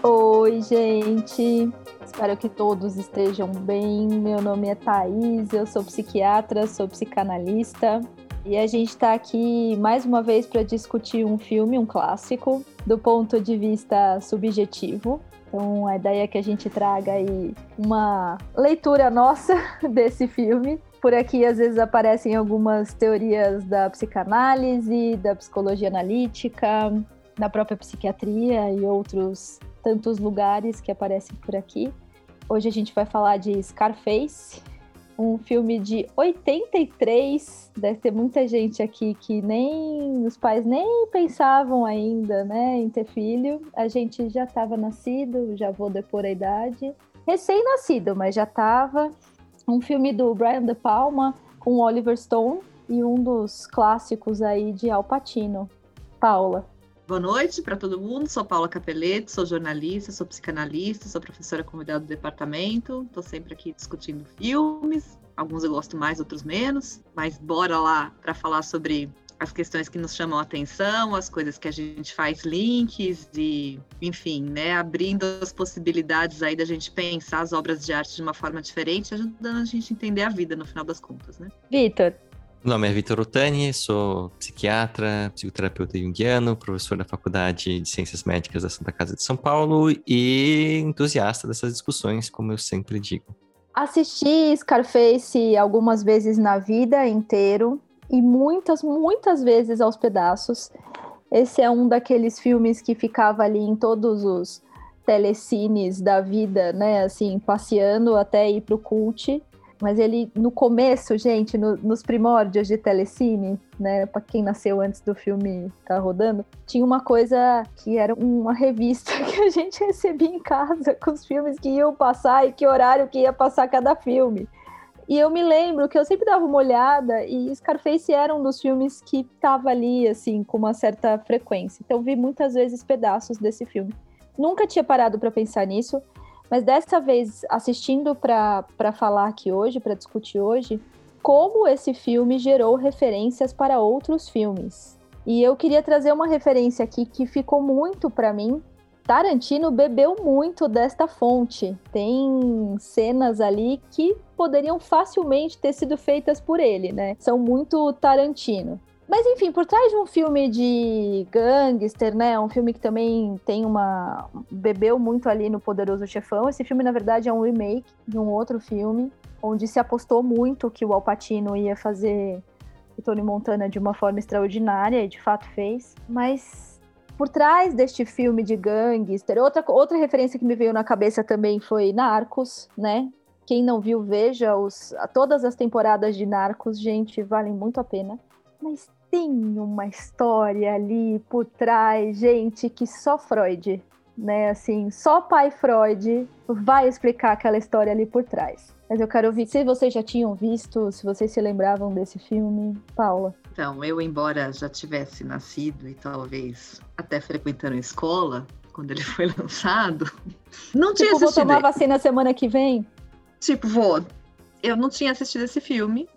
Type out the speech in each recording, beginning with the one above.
Oi, gente. Espero que todos estejam bem. Meu nome é Thaís, eu sou psiquiatra, sou psicanalista. E a gente está aqui mais uma vez para discutir um filme, um clássico, do ponto de vista subjetivo. Então, a ideia é que a gente traga aí uma leitura nossa desse filme. Por aqui, às vezes, aparecem algumas teorias da psicanálise, da psicologia analítica, da própria psiquiatria e outros tantos lugares que aparecem por aqui. Hoje a gente vai falar de Scarface, um filme de 83. Deve ter muita gente aqui que nem os pais nem pensavam ainda, né, em ter filho. A gente já estava nascido, já vou depor a idade. Recém-nascido, mas já estava. Um filme do Brian De Palma com Oliver Stone e um dos clássicos aí de Al Pacino. Paula. Boa noite para todo mundo. Sou Paula Capelletti, sou jornalista, sou psicanalista, sou professora convidada do departamento. Estou sempre aqui discutindo filmes. Alguns eu gosto mais, outros menos. Mas bora lá para falar sobre as questões que nos chamam a atenção, as coisas que a gente faz links e, enfim, né, abrindo as possibilidades aí da gente pensar as obras de arte de uma forma diferente, ajudando a gente a entender a vida no final das contas, né? Vitor, meu nome é Vitor Otani, sou psiquiatra, psicoterapeuta junguiano, professor da Faculdade de Ciências Médicas da Santa Casa de São Paulo e entusiasta dessas discussões, como eu sempre digo. Assisti Scarface algumas vezes na vida inteiro e muitas, muitas vezes aos pedaços. Esse é um daqueles filmes que ficava ali em todos os telecines da vida, né? Assim, passeando até ir pro cult. Mas ele, no começo, gente, no, nos primórdios de Telecine, né, para quem nasceu antes do filme tá rodando, tinha uma coisa que era uma revista que a gente recebia em casa com os filmes que iam passar e que horário que ia passar cada filme. E eu me lembro que eu sempre dava uma olhada e Scarface era um dos filmes que tava ali, assim, com uma certa frequência. Então vi muitas vezes pedaços desse filme. Nunca tinha parado para pensar nisso. Mas dessa vez, assistindo para falar aqui hoje, para discutir hoje, como esse filme gerou referências para outros filmes. E eu queria trazer uma referência aqui que ficou muito para mim. Tarantino bebeu muito desta fonte. Tem cenas ali que poderiam facilmente ter sido feitas por ele, né? São muito Tarantino. Mas enfim, por trás de um filme de gangster, né? Um filme que também tem uma. bebeu muito ali no Poderoso Chefão. Esse filme, na verdade, é um remake de um outro filme, onde se apostou muito que o Alpatino ia fazer o Tony Montana de uma forma extraordinária, e de fato fez. Mas por trás deste filme de gangster, outra, outra referência que me veio na cabeça também foi Narcos, né? Quem não viu, veja os, todas as temporadas de Narcos, gente, valem muito a pena. Mas tem uma história ali por trás, gente, que só Freud, né? Assim, só pai Freud vai explicar aquela história ali por trás. Mas eu quero ouvir se vocês já tinham visto, se vocês se lembravam desse filme, Paula. Então, eu, embora já tivesse nascido e talvez até frequentando a escola, quando ele foi lançado, não tipo, tinha assistido. Vou tomar vacina semana que vem? Tipo, vou. Eu não tinha assistido esse filme,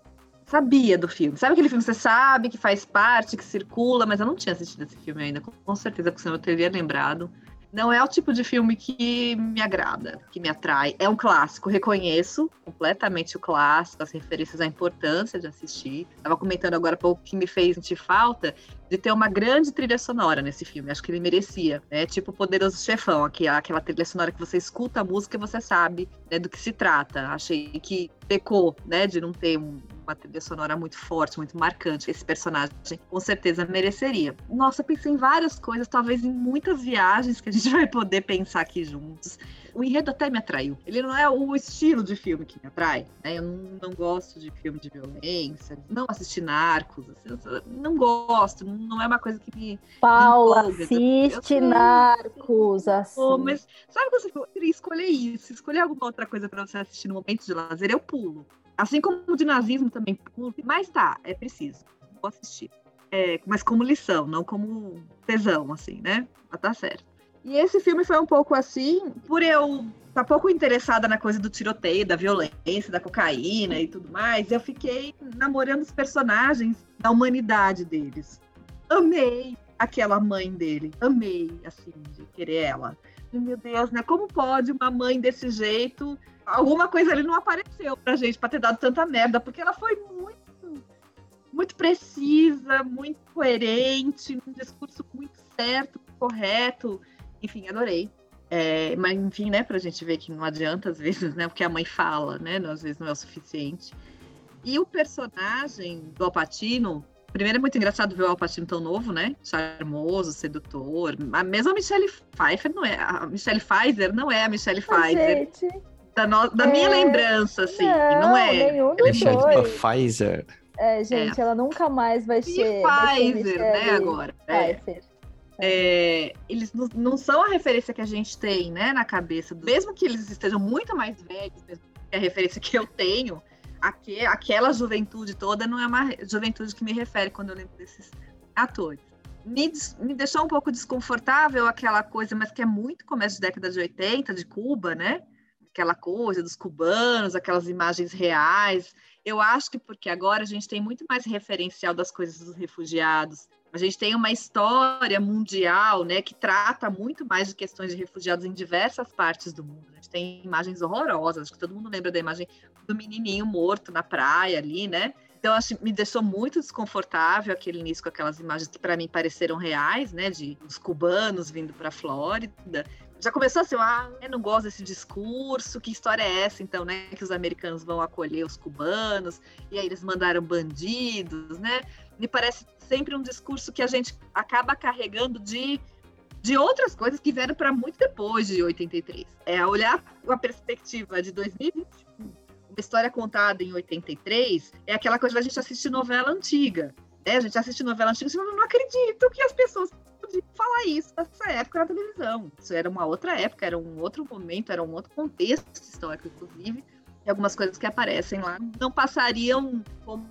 sabia do filme. Sabe aquele filme que você sabe, que faz parte, que circula, mas eu não tinha assistido esse filme ainda. Com certeza que você não teria lembrado. Não é o tipo de filme que me agrada, que me atrai. É um clássico, reconheço completamente o clássico, as referências à importância de assistir. Estava comentando agora o que me fez sentir falta de ter uma grande trilha sonora nesse filme. Acho que ele merecia, né? Tipo o Poderoso Chefão, aquela trilha sonora que você escuta a música e você sabe né, do que se trata. Achei que pecou, né, de não ter um, uma trilha sonora muito forte, muito marcante. Esse personagem com certeza mereceria. Nossa, pensei em várias coisas, talvez em muitas viagens que a gente vai poder pensar aqui juntos. O enredo até me atraiu. Ele não é o estilo de filme que me atrai. Né? Eu não, não gosto de filme de violência, não assisti narcos, assim, não gosto, não é uma coisa que me. Paula, me assiste narcos. Assim. Oh, mas sabe quando você queria escolher isso? Escolher alguma outra coisa para você assistir no momento de lazer, eu pulo. Assim como o de nazismo também pulo. Mas tá, é preciso. Vou assistir. É, mas como lição, não como tesão, assim, né? Mas tá certo. E esse filme foi um pouco assim, por eu estar tá pouco interessada na coisa do tiroteio, da violência, da cocaína e tudo mais, eu fiquei namorando os personagens da humanidade deles. Amei aquela mãe dele, amei, assim, de querer ela. meu Deus, né? Como pode uma mãe desse jeito? Alguma coisa ali não apareceu pra gente pra ter dado tanta merda, porque ela foi muito muito precisa, muito coerente, um discurso muito certo, correto. Enfim, adorei. É, mas, enfim, né, pra gente ver que não adianta às vezes, né, o que a mãe fala, né, às vezes não é o suficiente. E o personagem do Alpatino, primeiro é muito engraçado ver o Alpatino tão novo, né, charmoso, sedutor. A mesma Michelle Pfeiffer não é, a Michelle Pfizer não é a Michelle Pfizer. Da, no, da é... minha lembrança, assim, não, não é. Nenhum dos Michelle Pfizer. É, gente, é. ela nunca mais vai ser. Pfizer, né, agora. É. É, eles não, não, são a referência que a gente tem, né, na cabeça. Mesmo que eles estejam muito mais velhos, mesmo que a referência que eu tenho, aqu aquela juventude toda não é uma juventude que me refere quando eu lembro desses atores. Me, me deixou um pouco desconfortável aquela coisa, mas que é muito começo de década de 80, de Cuba, né? Aquela coisa dos cubanos, aquelas imagens reais. Eu acho que porque agora a gente tem muito mais referencial das coisas dos refugiados. A gente tem uma história mundial, né, que trata muito mais de questões de refugiados em diversas partes do mundo. A gente tem imagens horrorosas, acho que todo mundo lembra da imagem do menininho morto na praia ali, né? Então, acho, me deixou muito desconfortável aquele início com aquelas imagens que para mim pareceram reais, né, de os cubanos vindo para a Flórida já começou assim, ah, eu não gosto desse discurso, que história é essa, então, né? Que os americanos vão acolher os cubanos, e aí eles mandaram bandidos, né? Me parece sempre um discurso que a gente acaba carregando de, de outras coisas que vieram para muito depois de 83. É olhar a perspectiva de 2021 uma história contada em 83 é aquela coisa da gente assistir novela antiga. Né? A gente assiste novela antiga e não acredito que as pessoas de falar isso nessa época na televisão. Isso era uma outra época, era um outro momento, era um outro contexto histórico, inclusive. E algumas coisas que aparecem lá não passariam como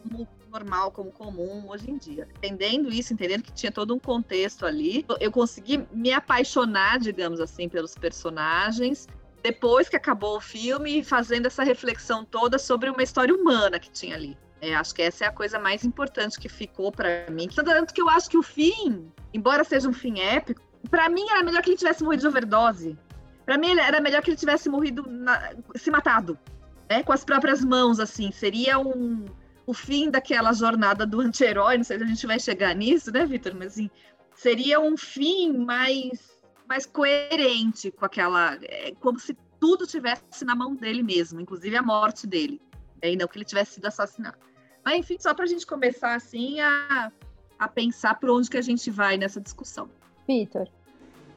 normal, como comum hoje em dia. Entendendo isso, entendendo que tinha todo um contexto ali, eu consegui me apaixonar, digamos assim, pelos personagens. Depois que acabou o filme, fazendo essa reflexão toda sobre uma história humana que tinha ali. É, acho que essa é a coisa mais importante que ficou para mim. Tanto que eu acho que o fim, embora seja um fim épico, para mim era melhor que ele tivesse morrido de overdose. Para mim era melhor que ele tivesse morrido, na, se matado, né? Com as próprias mãos, assim. Seria um, o fim daquela jornada do anti-herói. Não sei se a gente vai chegar nisso, né, Vitor? Mas assim, seria um fim mais, mais coerente com aquela. É, como se tudo tivesse na mão dele mesmo, inclusive a morte dele. É, e não que ele tivesse sido assassinado. Mas, enfim, só para a gente começar assim a, a pensar por onde que a gente vai nessa discussão. Vitor.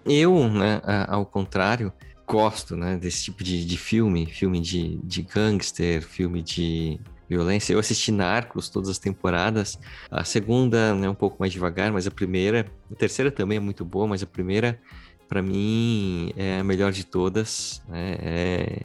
Eu, né, ao contrário, gosto né, desse tipo de, de filme, filme de, de gangster, filme de violência. Eu assisti Narcos todas as temporadas. A segunda é um pouco mais devagar, mas a primeira, a terceira também é muito boa, mas a primeira, para mim, é a melhor de todas. Né? É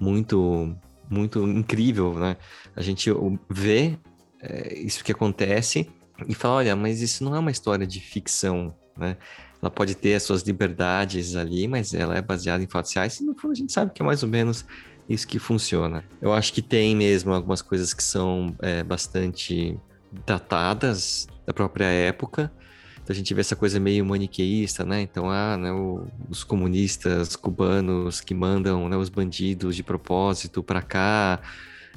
muito muito incrível, né? A gente vê é, isso que acontece e fala, olha, mas isso não é uma história de ficção, né? Ela pode ter as suas liberdades ali, mas ela é baseada em fatos reais e no fundo a gente sabe que é mais ou menos isso que funciona. Eu acho que tem mesmo algumas coisas que são é, bastante datadas da própria época, então a gente vê essa coisa meio maniqueísta, né? Então, ah, né, o, os comunistas cubanos que mandam né, os bandidos de propósito para cá.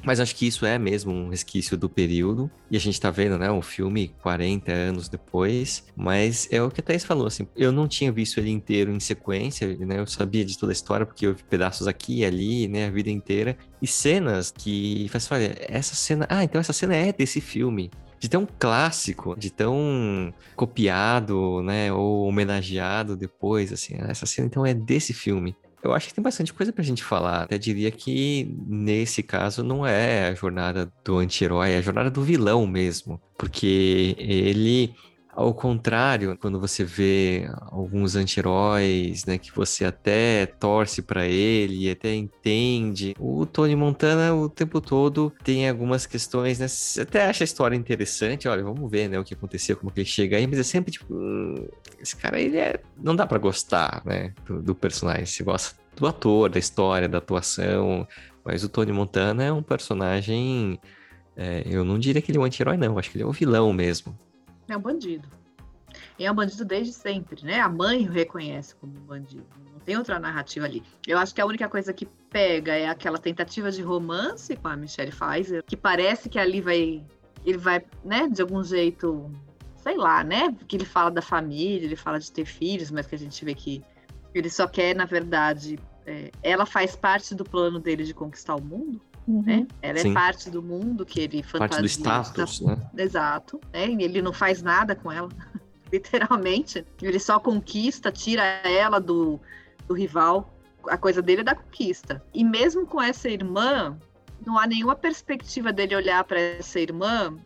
Mas acho que isso é mesmo um resquício do período. E a gente tá vendo, né, um filme 40 anos depois. Mas é o que a Thaís falou, assim. Eu não tinha visto ele inteiro em sequência, né? Eu sabia de toda a história, porque eu vi pedaços aqui e ali, né, a vida inteira. E cenas que faz, olha, essa cena. Ah, então essa cena é desse filme de tão clássico, de tão copiado, né, ou homenageado depois, assim, essa cena então é desse filme. Eu acho que tem bastante coisa pra gente falar. Até diria que nesse caso não é a jornada do anti-herói, é a jornada do vilão mesmo. Porque ele ao contrário, quando você vê alguns anti-heróis, né, que você até torce para ele até entende, o Tony Montana o tempo todo tem algumas questões, né, você até acha a história interessante, olha, vamos ver, né, o que aconteceu, como que ele chega aí, mas é sempre tipo, hum, esse cara, ele é, não dá para gostar, né, do, do personagem, você gosta do ator, da história, da atuação, mas o Tony Montana é um personagem, é, eu não diria que ele é um anti-herói não, acho que ele é um vilão mesmo. É um bandido. E é um bandido desde sempre, né? A mãe o reconhece como um bandido. Não tem outra narrativa ali. Eu acho que a única coisa que pega é aquela tentativa de romance com a Michelle Pfizer, que parece que ali vai. Ele vai, né, de algum jeito, sei lá, né? Porque ele fala da família, ele fala de ter filhos, mas que a gente vê que ele só quer, na verdade, é, ela faz parte do plano dele de conquistar o mundo. Uhum. Né? Ela é Sim. é parte do mundo que ele fantasia. Parte do status, né? Exato. Né? Ele não faz nada com ela, literalmente. Ele só conquista, tira ela do, do rival. A coisa dele é da conquista. E mesmo com essa irmã, não há nenhuma perspectiva dele olhar para essa irmã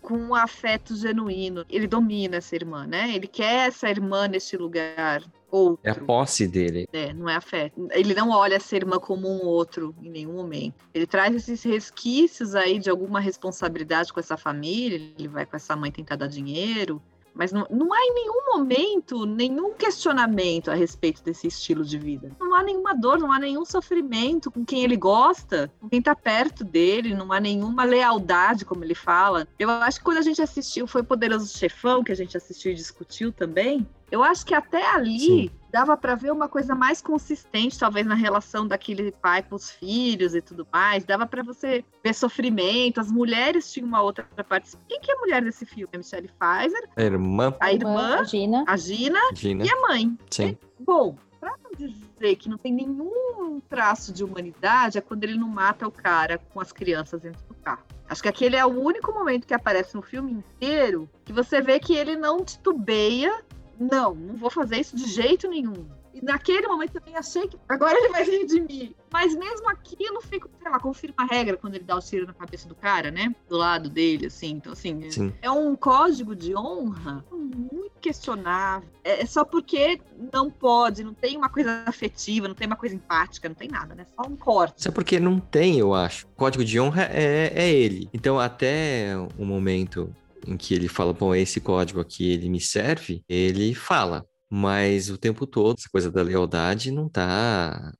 com um afeto genuíno. Ele domina essa irmã, né? Ele quer essa irmã nesse lugar outro. É a posse dele. É, não é afeto. Ele não olha essa irmã como um outro em nenhum momento. Ele traz esses resquícios aí de alguma responsabilidade com essa família. Ele vai com essa mãe tentar dar dinheiro. Mas não, não há em nenhum momento nenhum questionamento a respeito desse estilo de vida. Não há nenhuma dor, não há nenhum sofrimento com quem ele gosta, com quem tá perto dele, não há nenhuma lealdade, como ele fala. Eu acho que quando a gente assistiu, foi Poderoso Chefão, que a gente assistiu e discutiu também, eu acho que até ali Sim. dava para ver uma coisa mais consistente, talvez na relação daquele pai com os filhos e tudo mais. Dava para você ver sofrimento. As mulheres tinham uma outra parte. Quem que é a mulher desse filme? A Michelle Pfizer. A irmã. A irmã. A Gina. A Gina, Gina. E a mãe. Sim. bom, pra não dizer que não tem nenhum traço de humanidade, é quando ele não mata o cara com as crianças dentro do carro. Acho que aquele é o único momento que aparece no filme inteiro que você vê que ele não titubeia não, não vou fazer isso de jeito nenhum. E naquele momento também achei que agora ele vai vir de mim. Mas mesmo aquilo fica, sei lá, confirma a regra quando ele dá o tiro na cabeça do cara, né? Do lado dele, assim. Então, assim, Sim. é um código de honra muito questionável. É, é só porque não pode, não tem uma coisa afetiva, não tem uma coisa empática, não tem nada, né? Só um corte. Isso é porque não tem, eu acho. O código de honra é, é ele. Então, até o momento em que ele fala, bom, esse código aqui ele me serve, ele fala, mas o tempo todo essa coisa da lealdade não tá,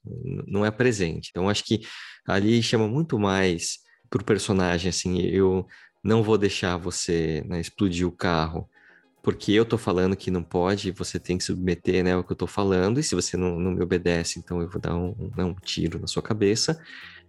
não é presente. Então acho que ali chama muito mais pro personagem assim, eu não vou deixar você né, explodir o carro porque eu tô falando que não pode, você tem que submeter né, o que eu tô falando, e se você não, não me obedece, então eu vou dar um, um, um tiro na sua cabeça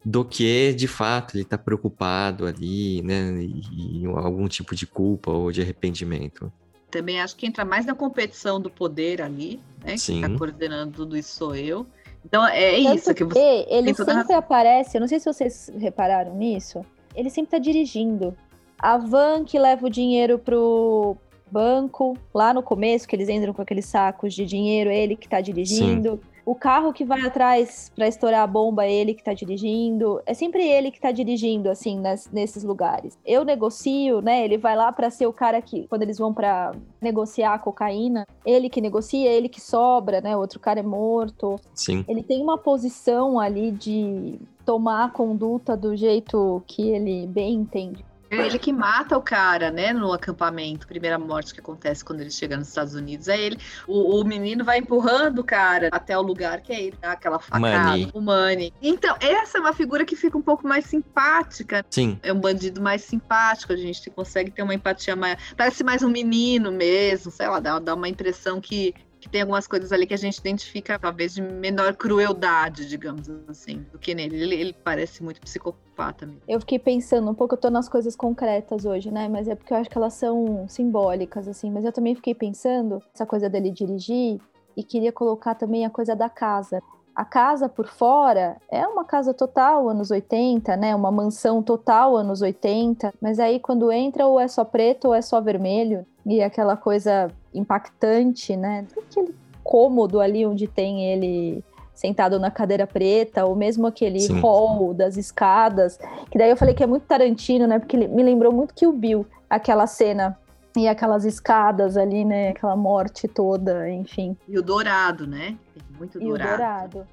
do que de fato ele está preocupado ali, né, e, e, algum tipo de culpa ou de arrependimento. Também acho que entra mais na competição do poder ali, né? Sim. Que está coordenando tudo isso sou eu. Então é Tanto isso que você. Ele sempre aparece, eu não sei se vocês repararam nisso. Ele sempre está dirigindo. A van que leva o dinheiro pro banco, lá no começo, que eles entram com aqueles sacos de dinheiro, ele que está dirigindo. Sim. O carro que vai atrás para estourar a bomba ele que tá dirigindo. É sempre ele que tá dirigindo, assim, nas, nesses lugares. Eu negocio, né? Ele vai lá para ser o cara que, quando eles vão para negociar a cocaína, ele que negocia, ele que sobra, né? O outro cara é morto. Sim. Ele tem uma posição ali de tomar a conduta do jeito que ele bem entende. É ele que mata o cara, né, no acampamento. Primeira morte que acontece quando ele chega nos Estados Unidos é ele. O, o menino vai empurrando o cara até o lugar que é ele, dá aquela facada, Money. o Money. Então, essa é uma figura que fica um pouco mais simpática. Sim. É um bandido mais simpático, a gente consegue ter uma empatia mais. Parece mais um menino mesmo, sei lá, dá, dá uma impressão que que tem algumas coisas ali que a gente identifica, talvez, de menor crueldade, digamos assim, do que nele. Ele, ele parece muito psicopata mesmo. Eu fiquei pensando um pouco, eu tô nas coisas concretas hoje, né? Mas é porque eu acho que elas são simbólicas, assim. Mas eu também fiquei pensando, essa coisa dele dirigir, e queria colocar também a coisa da casa. A casa por fora é uma casa total anos 80, né? Uma mansão total anos 80, mas aí quando entra ou é só preto ou é só vermelho e aquela coisa impactante, né? Aquele cômodo ali onde tem ele sentado na cadeira preta, ou mesmo aquele Sim. hall das escadas, que daí eu falei que é muito Tarantino, né? Porque me lembrou muito que o Bill, aquela cena e aquelas escadas ali, né? Aquela morte toda, enfim. E o dourado, né? Muito dourado. E o dourado.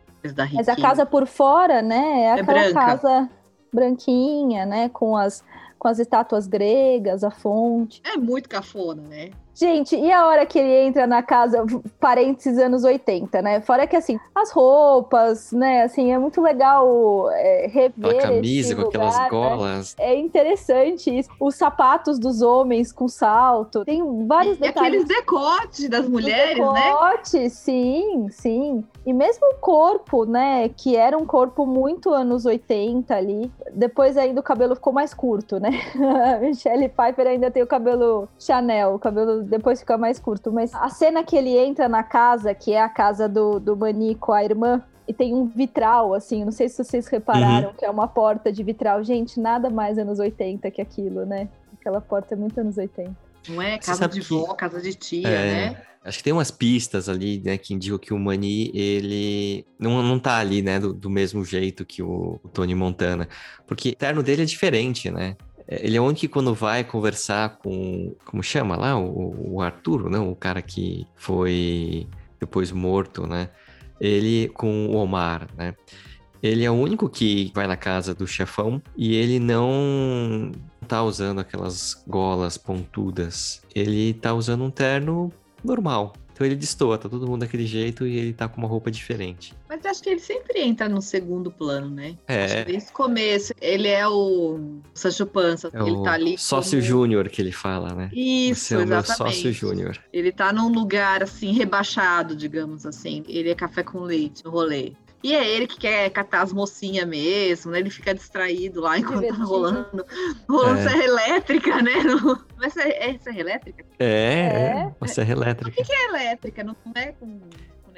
Mas a casa por fora, né? É, é aquela branca. casa branquinha, né? Com as com as estátuas gregas, a fonte. É muito cafona, né? Gente, e a hora que ele entra na casa, parênteses anos 80, né? Fora que, assim, as roupas, né? Assim, é muito legal é, rever. A camisa com lugar, aquelas né? golas. É interessante isso. Os sapatos dos homens com salto. Tem vários E detalhes. aqueles decotes das mulheres, né? decote, sim, sim. E mesmo o corpo, né? Que era um corpo muito anos 80 ali. Depois ainda o cabelo ficou mais curto, né? A Michelle Pfeiffer ainda tem o cabelo Chanel, o cabelo depois fica mais curto. Mas a cena que ele entra na casa, que é a casa do, do Mani com a irmã, e tem um vitral, assim, não sei se vocês Uhum. repararam, que é uma porta de vitral. Gente, nada mais anos 80 que aquilo, né? Aquela porta é muito anos 80. Não é? Casa de que- vó, casa de tia, É. né? Acho que tem umas pistas ali, né, que indicam que o Mani, ele não, não tá ali, né, do, do mesmo jeito que o, o Tony Montana. Porque o terno dele é diferente, né? É, Ele é o único que quando vai conversar com, como chama lá, o, o Arturo, não? O cara que foi depois morto, né? Ele com o Omar, né? Ele é o único que vai na casa do chefão e ele não tá usando aquelas golas pontudas. Ele tá usando um terno normal. Então ele destoa, tá todo mundo daquele jeito e ele tá com uma roupa diferente. Mas acho que ele sempre entra no segundo plano, né? É. Acho que desde o começo. Ele é o Sancho Panza. É ele tá ali. sócio como- júnior que ele fala, né? Isso, Você é o meu exatamente. sócio júnior. Ele tá num lugar assim, rebaixado, digamos assim. Ele é café com leite no rolê. E é ele que quer catar as mocinhas mesmo, né? Ele fica distraído lá enquanto tá rolando, rolando É. serra elétrica, né? Não, não é, serra, é serra elétrica? É, é, É. uma serra elétrica. É elétrica, não é com,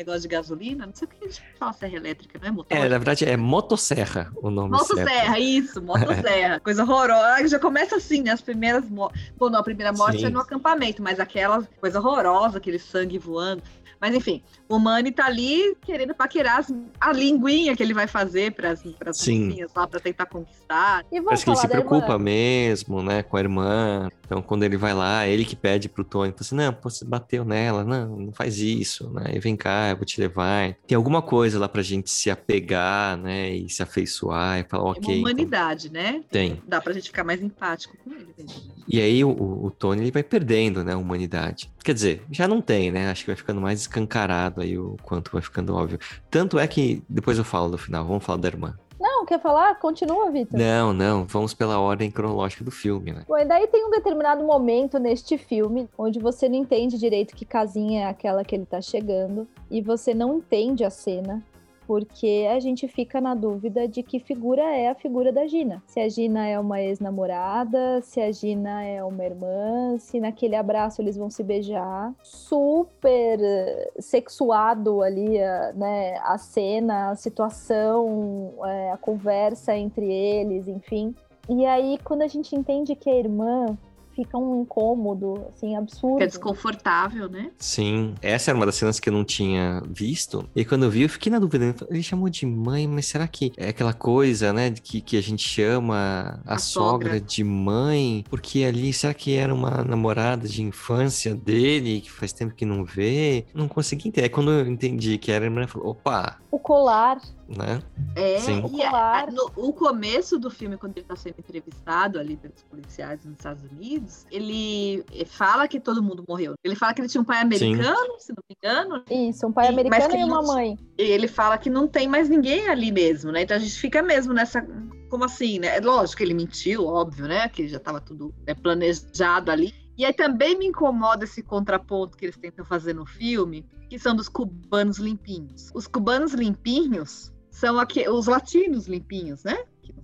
negócio de gasolina? Não sei o que a gente fala serra elétrica, não é motor? É, na verdade é motosserra o nome certo. Motosserra, isso, motosserra. Coisa horrorosa. Já começa assim, né? As primeiras mortes. Bom, não, a primeira morte Sim. é no acampamento, mas aquela coisa horrorosa, aquele sangue voando. Mas enfim, o Manny tá ali querendo paquerar as- a linguinha que ele vai fazer para as Sim. lá para tentar conquistar. E Parece que ele se da preocupa irmã. mesmo, né, com a irmã. Então, quando ele vai lá, ele que pede pro Tony, fala assim, não, pô, você bateu nela, não, não faz isso, né, e vem cá, eu vou te levar. Tem alguma coisa lá pra gente se apegar, né, e se afeiçoar e falar, É uma ok, então, humanidade, né? tem. Dá pra gente ficar mais empático com ele. né? E aí o, o- o Tony, ele vai perdendo, né, a humanidade. Quer dizer, já não tem, né, acho que vai ficando mais escancarado aí o quanto vai ficando óbvio. Tanto é que, depois eu falo do final, vamos falar da irmã. Não, quer falar? Continua, Vitor. Não, não, vamos pela ordem cronológica do filme, né. Bom, e daí tem um determinado momento neste filme onde você não entende direito que casinha é aquela que ele tá chegando e você não entende a cena porque a gente fica na dúvida de que figura é a figura da Gina. Se a Gina é uma ex-namorada, se a Gina é uma irmã, se naquele abraço eles vão se beijar. Super eh, sexuado ali, eh, né, a cena, a situação, eh, a conversa entre eles, enfim. E aí, quando a gente entende que é irmã, fica um incômodo, assim, absurdo. Fica desconfortável, né? Sim, essa era uma das cenas que eu não tinha visto. E quando eu vi, eu fiquei na dúvida. Ele chamou de mãe, mas será que é aquela coisa, né, de que, que a gente chama a, A sogra. sogra. de mãe? Porque ali, será que era uma namorada de infância dele, que faz tempo que não vê? Não consegui entender. Aí quando eu entendi que era irmã, eu falei, opa, O colar, né? É, Sim. e a- Colar. a- no, o começo do filme, quando ele está sendo entrevistado ali pelos policiais nos Estados Unidos, ele fala que todo mundo morreu. Ele fala que ele tinha um pai americano, se não me engano, isso, um pai E- mas americano e uma não- mãe. e ele fala que não tem mais ninguém ali mesmo, né? Então a gente fica mesmo nessa. Como assim, né? É Lógico que ele mentiu, óbvio, né? Que já estava tudo né, planejado ali. E aí também me incomoda esse contraponto que eles tentam fazer no filme, que são dos cubanos limpinhos. Os cubanos limpinhos são aqui, os latinos limpinhos, né?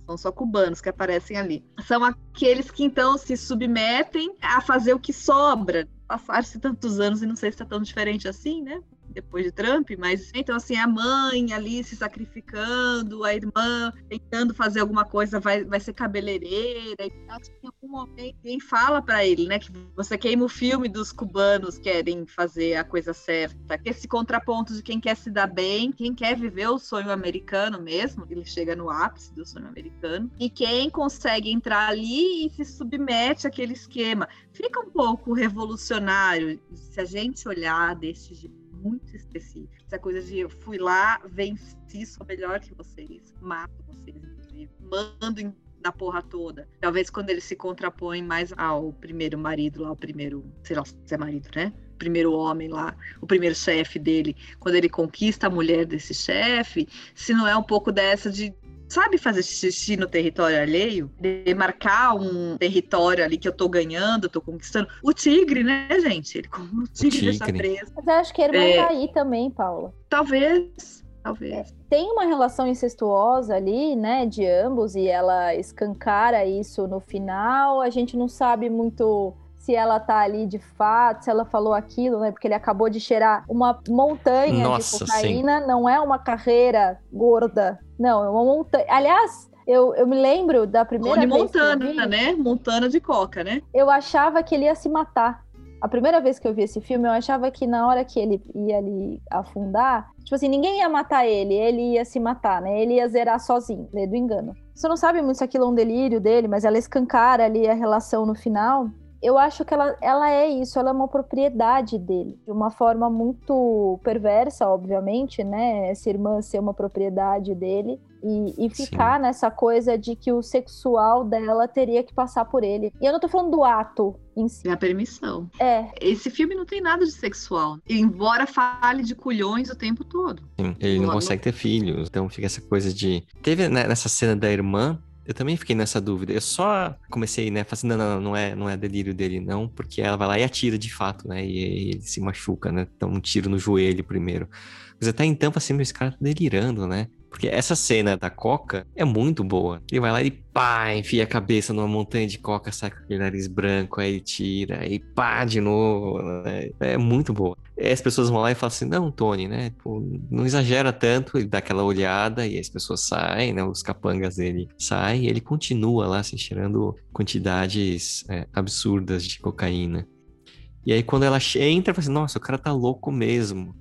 São só cubanos que aparecem ali. São aqueles que então se submetem a fazer o que sobra. Passaram-se tantos anos e não sei se está tão diferente assim, né? Depois de Trump, mas então assim, a mãe ali se sacrificando, a irmã tentando fazer alguma coisa, vai, vai ser cabeleireira, e acho que em algum momento alguém fala para ele, né, que você queima o filme dos cubanos querem fazer a coisa certa, que esse contraponto de quem quer se dar bem, quem quer viver o sonho americano mesmo, ele chega no ápice do sonho americano, e quem consegue entrar ali e se submete àquele esquema. Fica um pouco revolucionário se a gente olhar desse jeito muito específico. Essa coisa de eu fui lá, venci, sou melhor que vocês, mato vocês, inclusive, mando em na porra toda. Talvez quando ele se contrapõe mais ao primeiro marido lá, o primeiro, sei lá se é marido, né? O primeiro homem lá, o primeiro chefe dele, quando ele conquista a mulher desse chefe, se não é um pouco dessa de sabe fazer xixi no território alheio? Demarcar um território ali que eu tô ganhando, tô conquistando. O tigre, né, gente? Ele como o tigre, tigre. deixa preso. Mas eu acho que ele é... tá aí também, Paula. Talvez, talvez. É, tem uma relação incestuosa ali, né, de ambos, e ela escancara isso no final. A gente não sabe muito se ela tá ali de fato, se ela falou aquilo, né? Porque ele acabou de cheirar uma montanha Nossa, de cocaína, sim. não é uma carreira gorda. Não, é uma montanha. Aliás, eu, eu me lembro da primeira vez. Montana, vi, né? Montana de coca, né? Eu achava que ele ia se matar. A primeira vez que eu vi esse filme, eu achava que na hora que ele ia ali afundar, tipo assim, ninguém ia matar ele, ele ia se matar, né? Ele ia zerar sozinho, do engano. Você não sabe muito se aquilo é um delírio dele, mas ela escancara ali a relação no final eu acho que ela, ela é isso, ela é uma propriedade dele, de uma forma muito perversa, obviamente, né? Essa irmã ser uma propriedade dele e, e ficar Sim. nessa coisa de que o sexual dela teria que passar por ele. E eu não tô falando do ato em si. É a permissão. É. Esse filme não tem nada de sexual, embora fale de culhões o tempo todo. Sim, ele não consegue ter filhos, então fica essa coisa de. Teve né, nessa cena da irmã eu também fiquei nessa dúvida. Eu só comecei, né, falando, assim, não, não, não é, não é delírio dele, não, porque ela vai lá e atira de fato, né, e ele se machuca, né, dá um tiro no joelho primeiro. Mas até então, assim, esse cara tá delirando, né? Porque essa cena da coca é muito boa. Ele vai lá e pá, enfia a cabeça numa montanha de coca, sai com aquele nariz branco, aí tira, aí pá de novo. Né? É muito boa. As pessoas vão lá e falam assim: não, Tony, né? Pô, não exagera tanto. Ele dá aquela olhada e as pessoas saem, né? Os capangas dele saem e ele continua lá, assim, cheirando quantidades é, absurdas de cocaína. E aí, quando ela entra, fala assim: nossa, o cara tá louco mesmo.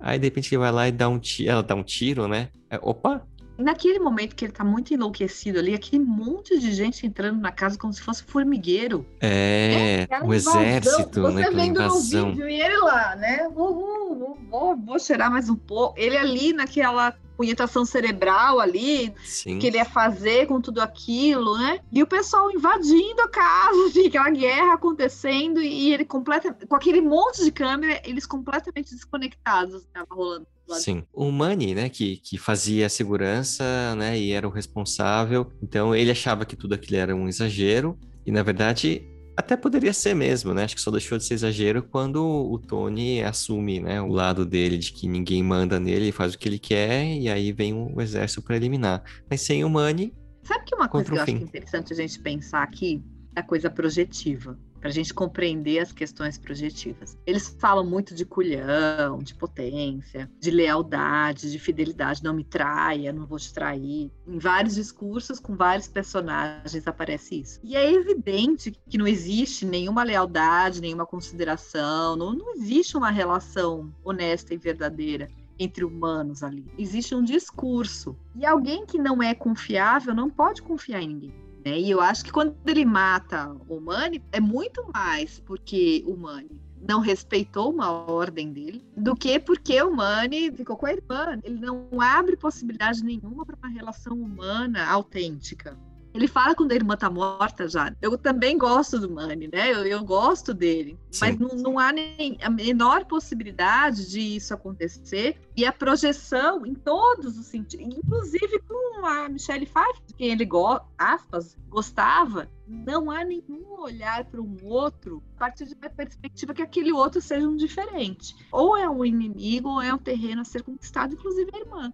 Aí de repente ele vai lá e dá um tiro, ela dá um tiro, né? É, opa! Naquele momento que ele tá muito enlouquecido ali, aquele monte de gente entrando na casa como se fosse formigueiro. É, é o exército, Você né? Você vendo invasão. no vídeo e ele lá, né? Uhul, vou, vou cheirar mais um pouco. Ele ali naquela punhetação cerebral ali, Sim. que ele ia fazer com tudo aquilo, né? E o pessoal invadindo a casa, assim, aquela guerra acontecendo, e ele completa com aquele monte de câmera, eles completamente desconectados, estava rolando. Sim. O Manny, né, que, que fazia a segurança, né, e era o responsável. Então ele achava que tudo aquilo era um exagero. E na verdade até poderia ser mesmo, né? Acho que só deixou de ser exagero quando o Tony assume, né, o lado dele de que ninguém manda nele, ele faz o que ele quer e aí vem o exército para eliminar. Mas sem o Money. Sabe que uma coisa que eu fim. acho que é interessante a gente pensar aqui é a coisa projetiva para a gente compreender as questões projetivas. Eles falam muito de culhão, de potência, de lealdade, de fidelidade, não me traia, não vou te trair. Em vários discursos, com vários personagens, aparece isso. E é evidente que não existe nenhuma lealdade, nenhuma consideração, não, não existe uma relação honesta e verdadeira entre humanos ali. Existe um discurso. E alguém que não é confiável não pode confiar em ninguém. Né? E eu acho que quando ele mata o Mani, é muito mais porque o Mani não respeitou uma ordem dele, do que porque o Mani ficou com a irmã. Ele não abre possibilidade nenhuma para uma relação humana autêntica. Ele fala quando a irmã tá morta já. Eu também gosto do Manny, né? Eu, eu gosto dele. Sim. Mas não, não, há nem a menor possibilidade de isso acontecer. E a projeção em todos os sentidos, inclusive com a Michelle Pfeiffer, de quem ele go aspas, gostava, não há nenhum olhar para um outro a partir de uma perspectiva que aquele outro seja um diferente. Ou é um inimigo, ou é um terreno a ser conquistado, inclusive a irmã.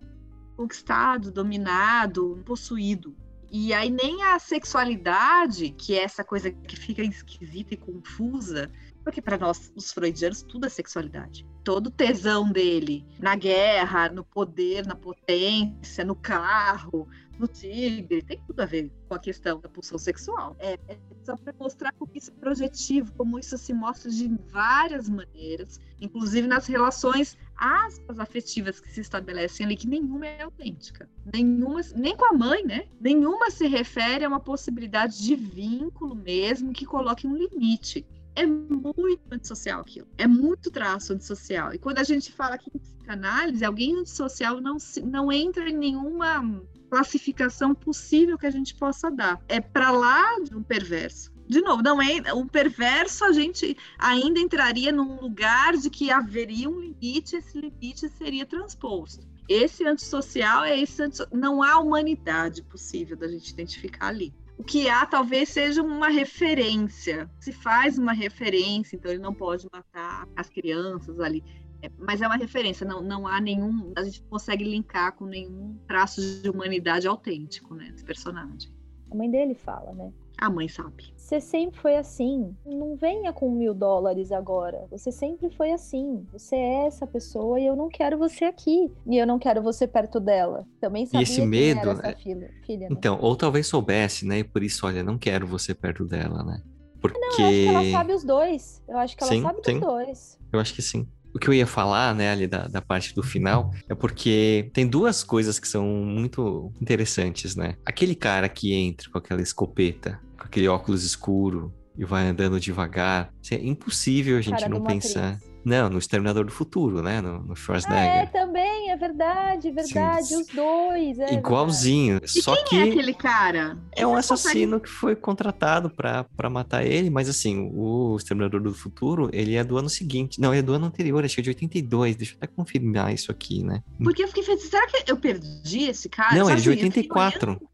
Conquistado, dominado, possuído. E aí nem a sexualidade, que é essa coisa que fica esquisita e confusa, porque para nós, os freudianos, tudo é sexualidade. Todo tesão dele na guerra, no poder, na potência, no carro, no tigre, tem tudo a ver com a questão da pulsão sexual. É, é só para mostrar como isso é projetivo, como isso se mostra de várias maneiras, inclusive nas relações aspas afetivas que se estabelecem ali, que nenhuma é autêntica. Nenhuma, nem com a mãe, né? Nenhuma se refere a uma possibilidade de vínculo mesmo que coloque um limite é muito antissocial aquilo. É muito traço antissocial. E quando a gente fala aqui em psicanálise, alguém antissocial não, se, não entra em nenhuma classificação possível que a gente possa dar. É para lá de um perverso. De novo, não é o perverso, a gente ainda entraria num lugar de que haveria um limite, esse limite seria transposto. Esse antissocial é esse anti... não há humanidade possível da gente identificar ali. O que há talvez seja uma referência. Se faz uma referência, então ele não pode matar as crianças ali. É, mas é uma referência, não, não há nenhum. A gente consegue linkar com nenhum traço de humanidade autêntico, né? Esse personagem. A mãe dele fala, né? A mãe sabe. Você sempre foi assim. Não venha com mil dólares agora. Você sempre foi assim. Você é essa pessoa e eu não quero você aqui. E eu não quero você perto dela. Também sabia e esse medo, essa filha, filha, né? Então, ou talvez soubesse, né? E por isso, olha, não quero você perto dela, né? Porque... Não, eu acho que ela sabe os dois. Eu acho que ela sim, sabe sim. dos dois. Eu acho que sim. O que eu ia falar, né, ali da, da parte do final, é porque tem duas coisas que são muito interessantes, né? Aquele cara que entra com aquela escopeta, com aquele óculos escuro e vai andando devagar, é impossível a gente Cara não pensar. Matrix. Não, no Exterminador do Futuro, né? No, no é, Schwarzenegger. também, é verdade, verdade. Sim. Os dois. É Igualzinho. E Só quem que é aquele cara? é um assassino que foi contratado pra pra matar ele, mas assim, o Exterminador do Futuro, ele é do ano seguinte. Não, ele é do ano anterior, acho que é de 82. Deixa eu até confirmar isso aqui, né? Porque eu fiquei pensando, será que eu perdi esse cara? Não, é de assim, eu fiquei 84. olhando-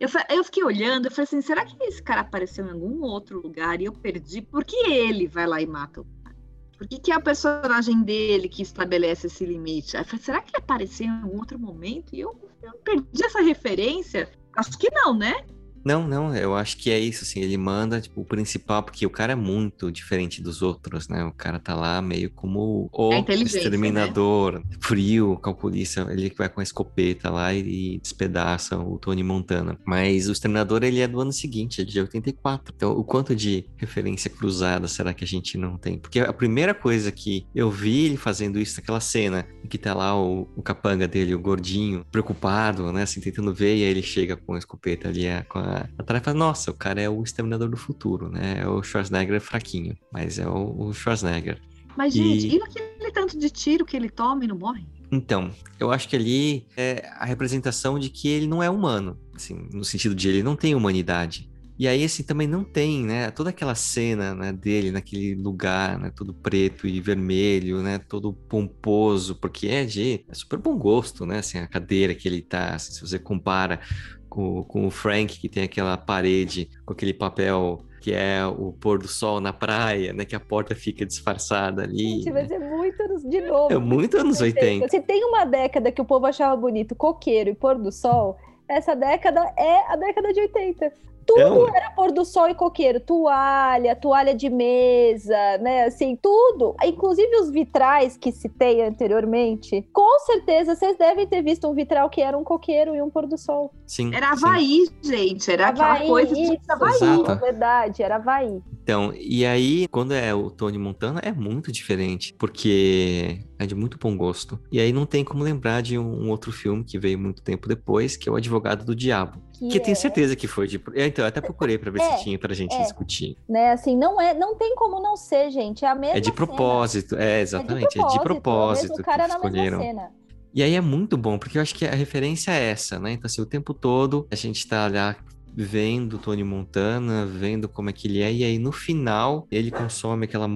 Eu, eu fiquei olhando, eu falei assim, será que esse cara apareceu em algum outro lugar e eu perdi? Por que ele vai lá e mata o? Por que, que é o personagem dele que estabelece esse limite? Eu falei, será que ele apareceu em algum outro momento e eu, eu perdi essa referência? Acho que não, né? Não, não, eu acho que é isso, assim, ele manda, tipo, o principal, porque o cara é muito diferente dos outros, né? O cara tá lá meio como o É inteligência, exterminador, frio, calculista, ele que vai com a escopeta lá e, despedaça o Tony Montana. Mas o exterminador, ele é do ano seguinte, é de 84. Então, o quanto de referência cruzada será que a gente não tem? Porque a primeira coisa que eu vi ele fazendo isso naquela cena, em que tá lá o, o capanga dele, o gordinho, preocupado, né, assim, tentando ver, e aí ele chega com a escopeta ali, é, com a, a tarefa, nossa, o cara é o exterminador do futuro, né, é o Schwarzenegger fraquinho, mas é o, o Schwarzenegger. Mas, E- gente, e aquele tanto de tiro que ele toma e não morre? Então, eu acho que ali é a representação de que ele não é humano, assim, no sentido de ele não tem humanidade. E aí, assim, também não tem, né, toda aquela cena, né, dele naquele lugar, né, todo preto e vermelho, né, todo pomposo, porque é de é super bom gosto, né, assim, a cadeira que ele tá, assim, se você compara com, com o Frank, que tem aquela parede com aquele papel que é o pôr do sol na praia, né, que a porta fica disfarçada ali. Gente, né? mas é muito anos de novo. É muito anos 80. Se tem uma década que o povo achava bonito, coqueiro e pôr do sol, essa década é a década de 80. Tudo Então- era pôr do sol e coqueiro, toalha, toalha de mesa, né? Assim, tudo. Inclusive os vitrais que citei anteriormente. Com certeza vocês devem ter visto um vitral que era um coqueiro e um pôr do sol. Sim, Era sim. Havaí, gente. Era aquela Havaí, coisa de isso, Havaí. Exato. é verdade, era Havaí. Então, e aí, quando é o Tony Montana, é muito diferente, porque é de muito bom gosto. E aí não tem como lembrar de um, um outro filme que veio muito tempo depois, que é O Advogado do Diabo. Que, Que eu é, tenho certeza que foi de. é, Então, eu até procurei pra ver É, se tinha pra gente é. discutir. né? Assim, não é, não tem como não ser, gente. É a mesma É de cena. propósito, é, exatamente, é de propósito, é o mesmo que cara na escolheram. mesma cena. E aí é muito bom, porque eu acho que a referência é essa, né? Então, assim, o tempo todo a gente tá lá vendo o Tony Montana, vendo como é que ele é, e aí no final ele consome aquela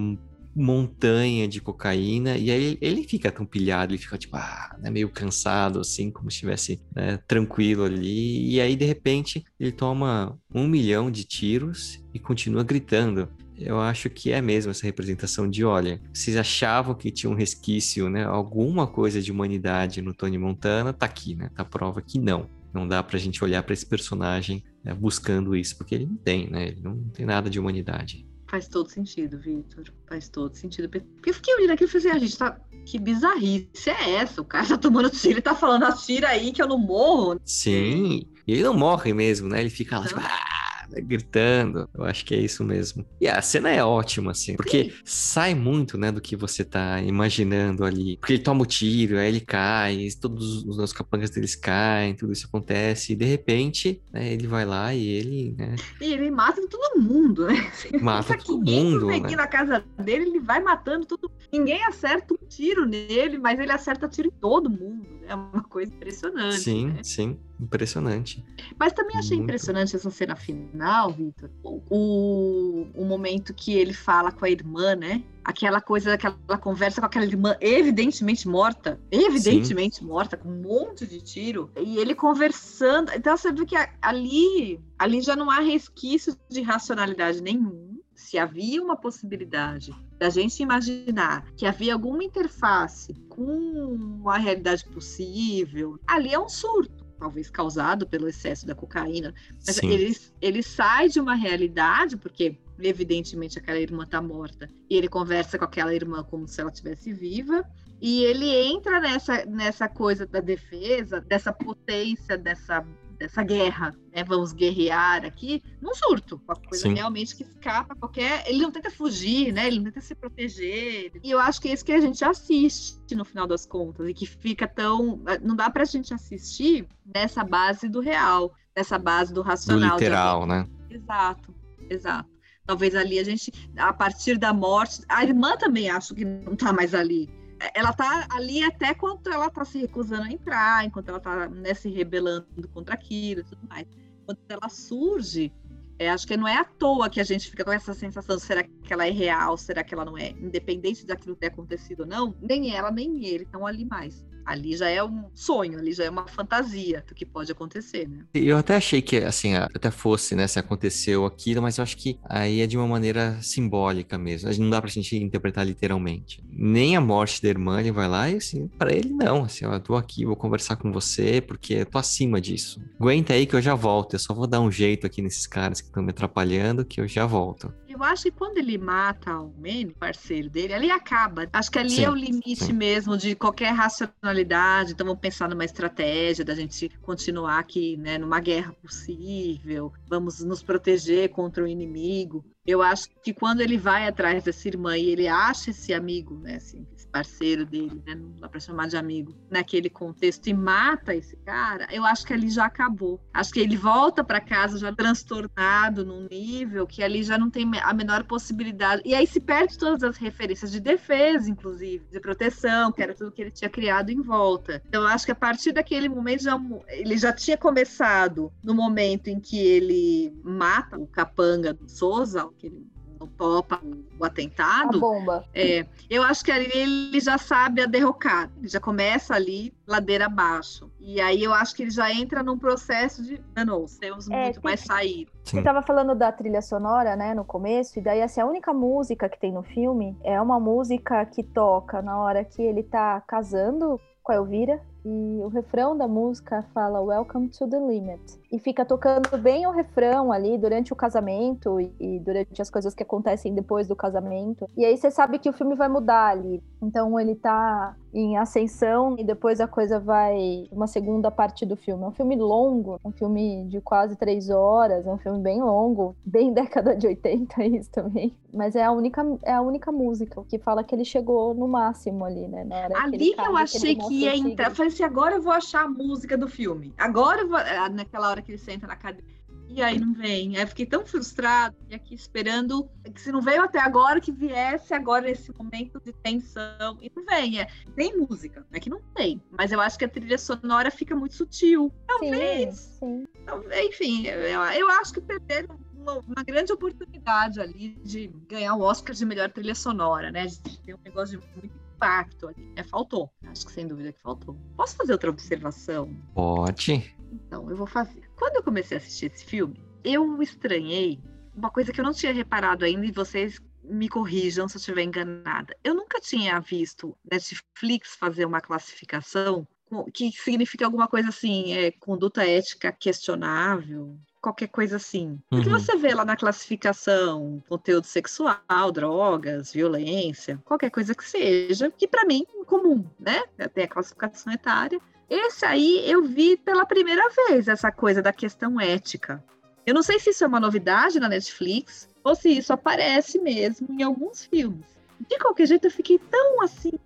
montanha de cocaína, e aí ele fica tão pilhado, ele fica tipo, ah, né, meio cansado, assim, como se estivesse né, tranquilo ali, e aí de repente ele toma um milhão de tiros e continua gritando. Eu acho que é mesmo essa representação de, olha, vocês achavam que tinha um resquício, né? Alguma coisa de humanidade no Tony Montana, tá aqui, né? Tá prova que não. Não dá pra gente olhar pra esse personagem né, buscando isso, porque ele não tem, né? Ele não tem nada de humanidade. Faz todo sentido, Victor. Faz todo sentido. Porque eu fiquei olhando aqui e falei assim, a gente tá. Que bizarrice é essa? O cara tá tomando tiro e tá falando, atira aí que eu não morro. Sim, e ele não morre mesmo, né? Ele fica lá, Não. tipo, "Ah", né, gritando. Eu acho que é isso mesmo. E a cena é ótima, assim, porque sai muito, né, do que você tá imaginando ali. Porque ele toma o tiro, aí ele cai, todos os os capangas deles caem, tudo isso acontece, e de repente, né, ele vai lá e ele, né, E ele mata todo mundo, né? mata todo 500 mundo, né? na casa dele, ele vai matando tudo. Ninguém acerta um tiro nele, mas ele acerta tiro em todo mundo. É uma coisa impressionante. Sim, né? sim, impressionante. Mas também achei Muito. impressionante essa cena final, Vitor. O, o momento que ele fala com a irmã, né? Aquela coisa, aquela conversa com aquela irmã evidentemente morta, evidentemente morta, com um monte de tiro, e ele conversando. Então você vê que ali, ali já não há resquício de racionalidade nenhum. Se havia uma possibilidade da gente imaginar que havia alguma interface com a realidade possível, ali é um surto, talvez causado pelo excesso da cocaína. Mas Sim. ele, ele sai de uma realidade, porque evidentemente aquela irmã tá morta, e ele conversa com aquela irmã como se ela estivesse viva, e ele entra nessa, nessa coisa da defesa, dessa potência, dessa, dessa guerra, né? Vamos guerrear aqui, num surto, uma coisa Sim. realmente que escapa qualquer. Ele não tenta fugir, né? Ele não tenta se proteger. E eu acho que é isso que a gente assiste no final das contas, e que fica tão. Não dá pra gente assistir nessa base do real, nessa base do Do racional. de literal, né? Exato, exato. Talvez ali a gente, a partir da morte, a irmã também acho que não tá mais ali. Ela tá ali até quando ela tá se recusando a entrar, enquanto ela tá né, se rebelando contra aquilo e tudo mais. Quando ela surge, é, acho que não é à toa que a gente fica com essa sensação: será que ela é real, será que ela não é? Independente daquilo ter acontecido ou não, nem ela nem ele estão ali mais. Ali já é um sonho, ali já é uma fantasia do que pode acontecer, né? Eu até achei que, assim, até fosse, né, se aconteceu aquilo, mas eu acho que aí é de uma maneira simbólica mesmo. Não dá pra gente interpretar literalmente. Nem a morte da irmã, ele vai lá e, assim, pra ele não. Assim, eu tô aqui, vou conversar com você, porque eu tô acima disso. Aguenta aí que eu já volto. Eu só vou dar um jeito aqui nesses caras que estão me atrapalhando, que eu já volto. Eu acho que quando ele mata o Manny, parceiro dele, ali acaba. Acho que ali Sim, é o limite sim. mesmo de qualquer racionalidade. Então vamos pensar numa estratégia da gente continuar aqui, né, numa guerra possível. Vamos nos proteger contra o inimigo. Eu acho que quando ele vai atrás dessa irmã e ele acha esse amigo, né, assim, parceiro dele, né, não dá para chamar de amigo, naquele contexto e mata esse cara, eu acho que ali já acabou. Acho que ele volta para casa já transtornado num nível que ali já não tem a menor possibilidade. E aí se perde todas as referências de defesa, inclusive, de proteção, que era tudo que ele tinha criado em volta. Então eu acho que a partir daquele momento já, ele já tinha começado no momento em que ele mata o capanga do Souza, que ele não topa o A atentado. bomba. É, eu acho que ali ele já sabe a derrocada, ele já começa ali ladeira abaixo. E aí eu acho que ele já entra num processo de, não, temos É, muito tem- mais saída. Sim. Você tava falando da trilha sonora, né, no começo, e daí assim, a única música que tem no filme é uma música que toca na hora que ele tá casando com a Elvira, e o refrão da música fala Welcome to the Limit. E fica tocando bem o refrão ali durante o casamento e, durante as coisas que acontecem depois do casamento. E aí você sabe que o filme vai mudar ali. Então ele tá em ascensão e depois a coisa vai uma segunda parte do filme. É um filme longo, um filme de quase três horas, é um filme bem longo, bem década de 80 isso também. Mas é a única, é a única música que fala que ele chegou no máximo ali, né? Na hora Ali que eu achei que ia entrar. Eu falei assim, agora eu vou achar a música do filme. Agora eu vou. ah, Naquela hora que ele senta na cadeira. E aí não vem. Aí eu fiquei tão frustrado e aqui esperando que se não veio até agora, que viesse agora esse momento de tensão. E não vem. É, tem música, é que não tem. Mas eu acho que a trilha sonora fica muito sutil. Talvez. Sim, sim. Então, Enfim, eu, eu acho que perderam uma, uma grande oportunidade ali de ganhar o Oscar de melhor trilha sonora, né? De ter um negócio de muito impacto ali. É, faltou. Acho que sem dúvida que faltou. Posso fazer outra observação? Pode. Então, eu vou fazer. Quando eu comecei a assistir esse filme, eu estranhei uma coisa que eu não tinha reparado ainda e vocês me corrijam se eu estiver enganada. Eu nunca tinha visto Netflix fazer uma classificação que significa alguma coisa assim, é, conduta ética questionável, qualquer coisa assim. Porque Uhum. você vê lá na classificação conteúdo sexual, drogas, violência, qualquer coisa que seja, que para mim é comum, né? Tem a classificação etária. Esse aí eu vi pela primeira vez essa coisa da questão ética. Eu não sei se isso é uma novidade na Netflix ou se isso aparece mesmo em alguns filmes. De qualquer jeito, eu fiquei tão assim.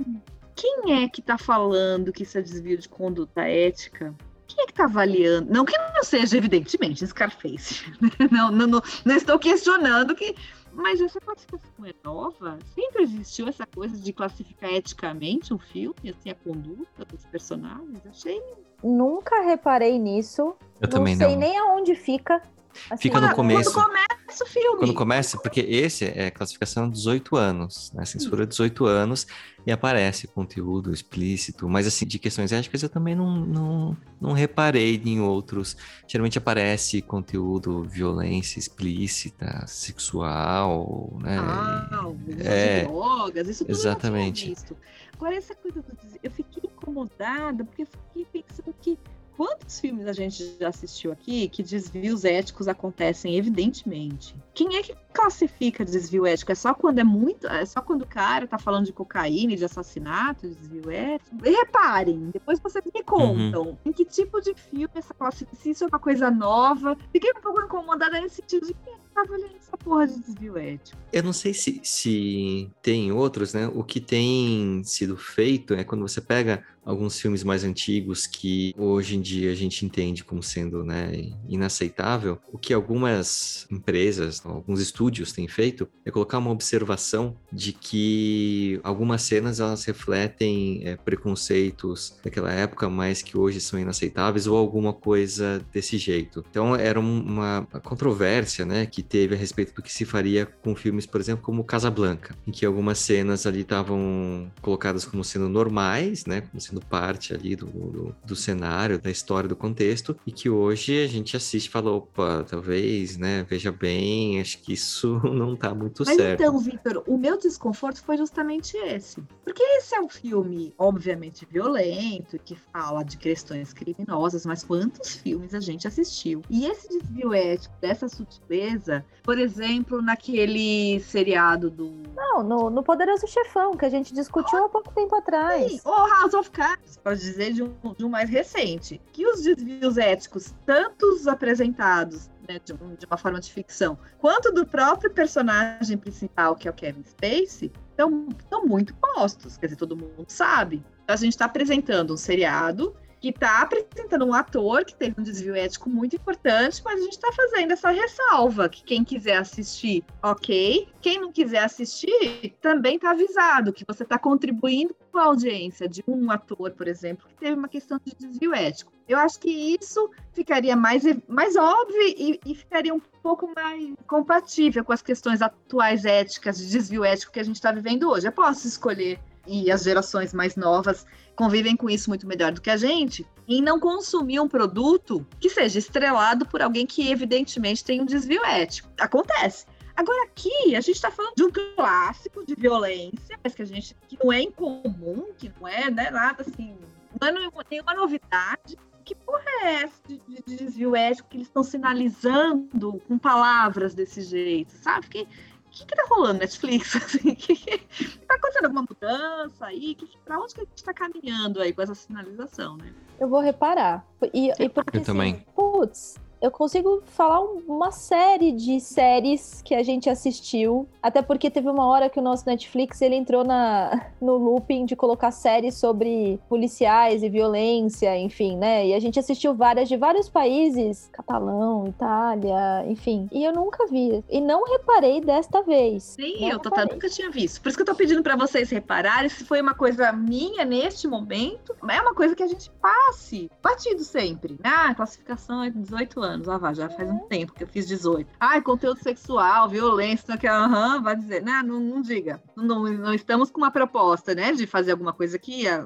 Quem é que tá falando que isso é desvio de conduta ética? Quem é que tá avaliando? Não que não seja, evidentemente, Scarface. Não, não, não, não estou questionando que mas essa classificação é nova? Sempre existiu essa coisa de classificar eticamente um filme, assim, a conduta dos personagens? Achei. Nunca reparei nisso. Eu também sei não. nem aonde fica. Assim, Fica no começo. Quando começa o filme. Quando começa, porque esse é classificação 18 anos, né? Censura 18 anos e aparece conteúdo explícito, mas assim, de questões éticas eu também não, não, não reparei em outros. Geralmente aparece conteúdo violência explícita, sexual, né? Ah, É, de drogas, isso tudo exatamente. eu tinha visto. Agora, essa coisa do Eu fiquei incomodada, porque eu fiquei pensando que quantos filmes a gente já assistiu aqui que desvios éticos acontecem, evidentemente. Quem é que classifica desvio ético? É só quando é muito. É só quando o cara tá falando de cocaína e de assassinato, desvio ético? E reparem, depois vocês me contam em que tipo de filme essa classificação, se isso é uma coisa nova. Fiquei um pouco incomodada nesse sentido de que tava olhando essa porra de desvio ético. Eu não sei se, se tem outros, né? O que tem sido feito é quando você pega alguns filmes mais antigos que hoje em dia a gente entende como sendo né, inaceitável, o que algumas empresas, alguns estúdios têm feito é colocar uma observação de que algumas cenas elas refletem é, preconceitos daquela época, mas que hoje são inaceitáveis ou alguma coisa desse jeito. Então era um- uma controvérsia, né, que teve a respeito do que se faria com filmes, por exemplo, como Casablanca, em que algumas cenas ali estavam colocadas como sendo normais, né, como sendo parte ali do, do, do cenário, da história, do contexto, e que hoje a gente assiste e fala, opa, talvez, né, veja bem, acho que isso não tá muito Mas certo. então, Victor, o meu desconforto foi justamente esse. Porque esse é um filme, obviamente, violento, que fala de questões criminosas, mas quantos filmes a gente assistiu? E esse desvio ético, dessa sutileza, por exemplo, naquele seriado do. Não, no, no Poderoso Chefão, que a gente discutiu há pouco tempo atrás. O House of Cards, para dizer de um, de um mais recente, que os desvios éticos, tanto os apresentados né, de, um- de uma forma de ficção, quanto do próprio personagem principal, que é o Kevin Spacey, estão muito postos. Quer dizer, todo mundo sabe. Então, a gente está apresentando um seriado que está apresentando um ator que teve um desvio ético muito importante, mas a gente está fazendo essa ressalva que quem quiser assistir, ok. Quem não quiser assistir, também está avisado que você está contribuindo com a audiência de um ator, por exemplo, que teve uma questão de desvio ético. Eu acho que isso ficaria mais, mais óbvio e, e ficaria um pouco mais compatível com as questões atuais éticas de desvio ético que a gente está vivendo hoje. Eu posso escolher e as gerações mais novas convivem com isso muito melhor do que a gente, em não consumir um produto que seja estrelado por alguém que evidentemente tem um desvio ético. Acontece. Agora aqui a gente está falando de um clássico de violência, mas que a gente que não é incomum, que não é né, nada assim, não é nenhuma, novidade. Que porra é essa de, de- de desvio ético que eles estão sinalizando com palavras desse jeito, sabe? Que que, que tá rolando Netflix? Assim, que, que tá acontecendo alguma mudança aí? Que, pra onde que a gente tá caminhando aí com essa sinalização, né? Eu vou reparar. E, e porque, Eu também. assim, putz, eu consigo falar um- uma série de séries que a gente assistiu. Até porque teve uma hora que o nosso Netflix ele entrou na, no looping de colocar séries sobre policiais e violência, enfim, né? E a gente assistiu várias de vários países, Catalão, Itália, enfim. E eu nunca vi. E não reparei desta vez. Nem Não eu, Tata, nunca tinha visto. Por isso que eu tô pedindo pra vocês repararem se foi uma coisa minha neste momento. É uma coisa que a gente passe batido sempre. Ah, classificação é 18 anos. Ah, vá, já faz um tempo que eu fiz 18. Ah, conteúdo sexual, violência, que aham, vai dizer. Não, não, não diga. Não, não estamos com uma proposta, né, de fazer alguma coisa que ah,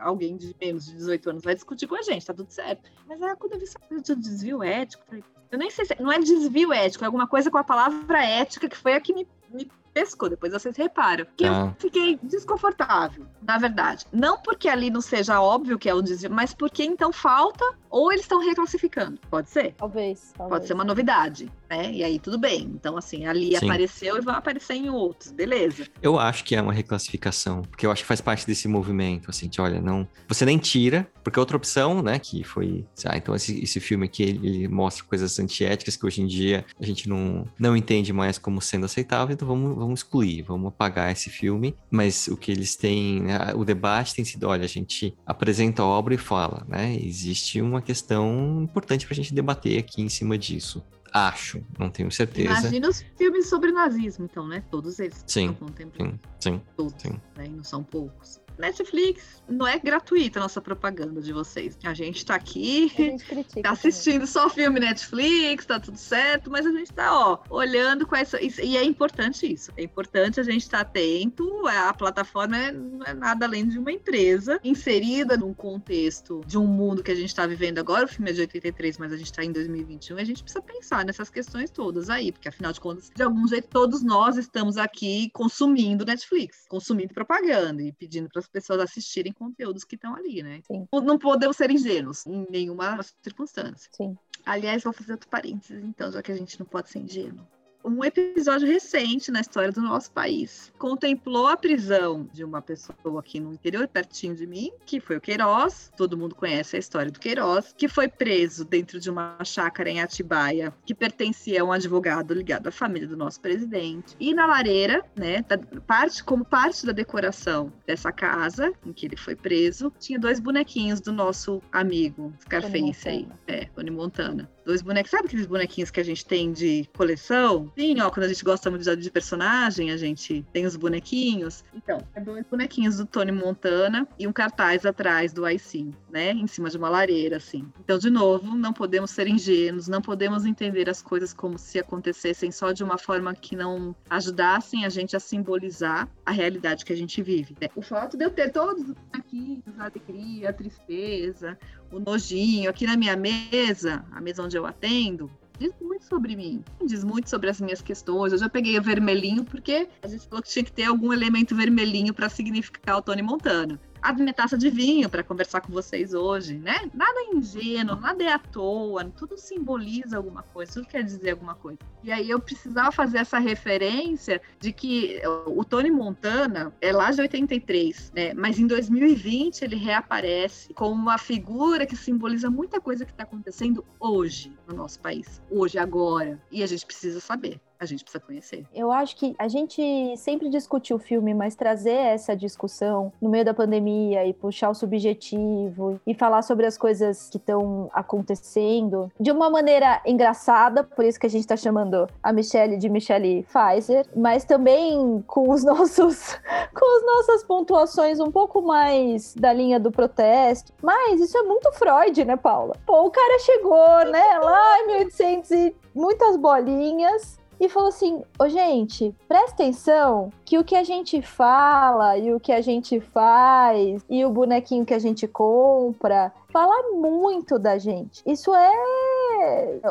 alguém de menos de 18 anos vai discutir com a gente, tá tudo certo. Mas ah, quando eu vi essa coisa de desvio ético, eu nem sei se não é desvio ético, é alguma coisa com a palavra ética que foi a que me, me pescou. Depois vocês reparam. Que Tá. eu fiquei desconfortável, na verdade. Não porque ali não seja óbvio que é o desvio, mas porque então falta ou eles estão reclassificando. Pode ser? Talvez. Pode talvez. ser uma novidade, né? E aí tudo bem. Então, assim, ali Sim. apareceu e vai aparecer em outros, beleza. Eu acho que é uma reclassificação, porque eu acho que faz parte desse movimento, assim, de olha, não. Você nem tira, porque outra opção, né, que foi. Ah, então esse, esse filme aqui, ele, ele mostra coisas antiéticas que hoje em dia a gente não, não entende mais como sendo aceitável, então vamos, vamos excluir, vamos apagar esse filme. Mas o que eles têm, né, o debate tem sido: olha, a gente apresenta a obra e fala, né, existe uma questão importante pra gente debater aqui em cima disso. Acho, não tenho certeza. Imagina os filmes sobre nazismo, então, né? Todos eles. Sim, Sim, sim. Todos, sim. Né? E não são poucos. Netflix, não é gratuita a nossa propaganda de vocês. A gente tá aqui, gente tá assistindo só filme Netflix, tá tudo certo, mas a gente tá, ó, olhando quais são. E é importante isso. É importante a gente estar tá atento. A plataforma é, não é nada além de uma empresa inserida num contexto de um mundo que a gente tá vivendo agora. O filme é de 83, mas a gente tá em 2021 e a gente precisa pensar nessas questões todas aí, porque afinal de contas, de algum jeito, todos nós estamos aqui consumindo Netflix, consumindo propaganda e pedindo para pessoas assistirem conteúdos que estão ali, né? Sim. Não podemos ser ingênuos em nenhuma circunstância. Sim. Aliás, vou fazer outro parênteses, então, já que a gente não pode ser ingênuo um episódio recente na história do nosso país. Contemplou a prisão de uma pessoa aqui no interior, pertinho de mim, que foi o Queiroz. Todo mundo conhece a história do Queiroz, que foi preso dentro de uma chácara em Atibaia, que pertencia a um advogado ligado à família do nosso presidente. E na lareira, né, parte, como parte da decoração dessa casa em que ele foi preso, tinha dois bonequinhos do nosso amigo Scarface aí, é, Tony Montana. Dois bonecos, sabe aqueles bonequinhos que a gente tem de coleção? Sim, ó, quando a gente gosta muito de personagem, a gente tem os bonequinhos. Então, é dois bonequinhos do Tony Montana e um cartaz atrás do IC, né? Em cima de uma lareira, assim. Então, de novo, não podemos ser ingênuos, não podemos entender as coisas como se acontecessem só de uma forma que não ajudassem a gente a simbolizar a realidade que a gente vive. Né? O fato de eu ter todos os bonequinhos, a alegria, a tristeza, o nojinho aqui na minha mesa, a mesa onde eu atendo, diz muito sobre mim, diz muito sobre as minhas questões. Eu já peguei o vermelhinho porque a gente falou que tinha que ter algum elemento vermelhinho para significar o Tony Montana a minha taça de vinho para conversar com vocês hoje, né? Nada é ingênuo, nada é à toa, tudo simboliza alguma coisa, tudo quer dizer alguma coisa. E aí eu precisava fazer essa referência de que o Tony Montana é lá de 83, né? Mas em 2020 ele reaparece como uma figura que simboliza muita coisa que está acontecendo hoje no nosso país, hoje, agora. E a gente precisa saber a gente precisa conhecer. Eu acho que a gente sempre discutiu o filme, mas trazer essa discussão no meio da pandemia e puxar o subjetivo e falar sobre as coisas que estão acontecendo de uma maneira engraçada, por isso que a gente está chamando a Michelle de Michelle Pfizer, mas também com os nossos com as nossas pontuações um pouco mais da linha do protesto. Mas isso é muito Freud, né, Paula? Pô, o cara chegou, né, lá em 1800 e muitas bolinhas e falou assim: Ô, gente, presta atenção que o que a gente fala e o que a gente faz e o bonequinho que a gente compra fala muito da gente. Isso é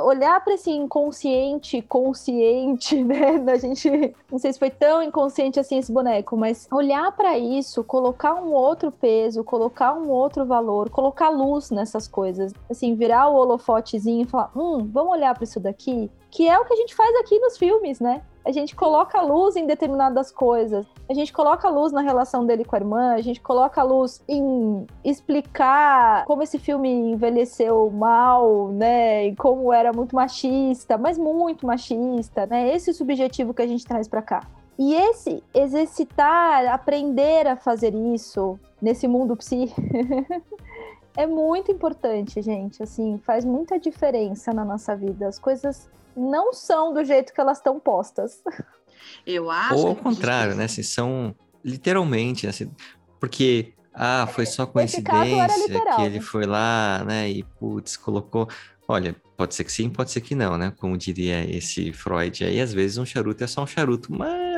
olhar para esse inconsciente consciente, né? Da gente, não sei se foi tão inconsciente assim esse boneco, mas olhar para isso, colocar um outro peso, colocar um outro valor, colocar luz nessas coisas, assim, virar o holofotezinho e falar: "Hum, vamos olhar para isso daqui", que é o que a gente faz aqui nos filmes, né? A gente coloca luz em determinadas coisas. A gente coloca luz na relação dele com a irmã, a gente coloca luz em explicar como esse filme envelheceu mal, né? E como era muito machista, mas muito machista, né? Esse subjetivo que a gente traz para cá. E esse exercitar, aprender a fazer isso nesse mundo psi é muito importante, gente. Assim, faz muita diferença na nossa vida. As coisas não são do jeito que elas estão postas. Eu acho. Ou ao contrário, né? Assim, são literalmente, assim, porque ah, foi só coincidência que ele foi lá, né? E putz, colocou. Olha, pode ser que sim, pode ser que não, né? Como diria esse Freud aí, às vezes um charuto é só um charuto, mas.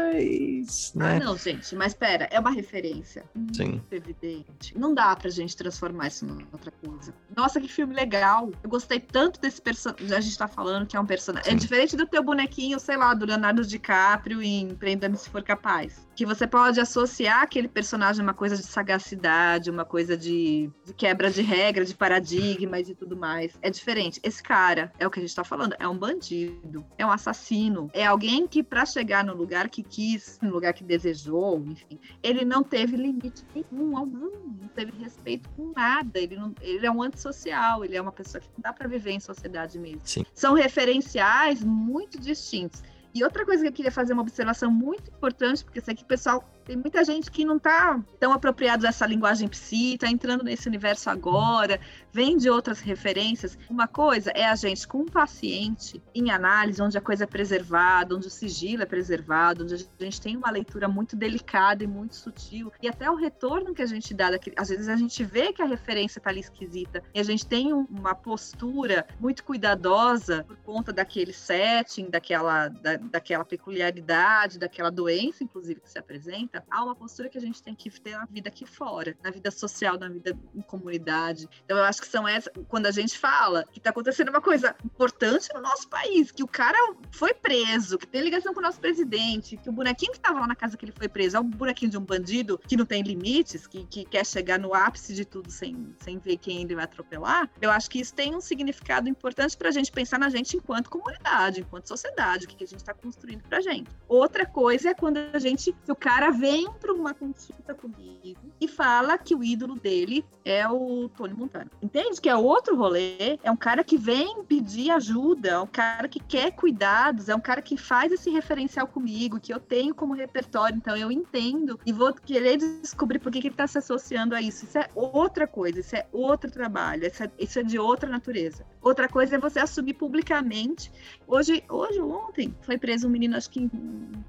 Né? Ah, não, gente, mas pera, é uma referência sim. evidente. Não dá pra gente transformar isso em outra coisa. Nossa, que filme legal! Eu gostei tanto desse personagem. A gente tá falando que é um personagem. É diferente do teu bonequinho, sei lá, do Leonardo DiCaprio em Prenda-me se for capaz. Que você pode associar aquele personagem a uma coisa de sagacidade, uma coisa de, de quebra de regra, de paradigmas e tudo mais. É diferente. Esse cara, é o que a gente tá falando, é um bandido, é um assassino, é alguém que, para chegar no lugar que quis, no lugar que desejou, enfim, ele não teve limite nenhum algum, não teve respeito com nada. Ele, não, ele é um antissocial, ele é uma pessoa que não dá para viver em sociedade mesmo. Sim. São referenciais muito distintos. E outra coisa que eu queria fazer uma observação muito importante, porque sei que o pessoal Tem muita gente que não está tão apropriado dessa linguagem psi, está entrando nesse universo agora, vem de outras referências. Uma coisa é a gente com um paciente em análise, onde a coisa é preservada, onde o sigilo é preservado, onde a gente tem uma leitura muito delicada e muito sutil, e até o retorno que a gente dá, às vezes a gente vê que a referência está ali esquisita, e a gente tem um, uma postura muito cuidadosa por conta daquele setting, daquela, da, daquela peculiaridade, daquela doença, inclusive, que se apresenta, há uma postura que a gente tem que ter na vida aqui fora, na vida social, na vida em comunidade. Então, eu acho que são essas, quando a gente fala que está acontecendo uma coisa importante no nosso país, que o cara foi preso, que tem ligação com o nosso presidente, que o bonequinho que estava lá na casa que ele foi preso é o bonequinho de um bandido que não tem limites, que, que quer chegar no ápice de tudo sem, sem ver quem ele vai atropelar, eu acho que isso tem um significado importante para a gente pensar na gente enquanto comunidade, enquanto sociedade, o que, que a gente está construindo para gente. Outra coisa é quando a gente, se o cara vem para uma consulta comigo e fala que o ídolo dele é o Tony Montana. Entende? Que é outro rolê, é um cara que vem pedir ajuda, é um cara que quer cuidados, é um cara que faz esse referencial comigo, que eu tenho como repertório, então eu entendo e vou querer descobrir por que, que ele está se associando a isso. Isso é outra coisa, isso é outro trabalho, isso é, isso é de outra natureza. Outra coisa é você assumir publicamente. Hoje, hoje ontem, foi preso um menino, acho que em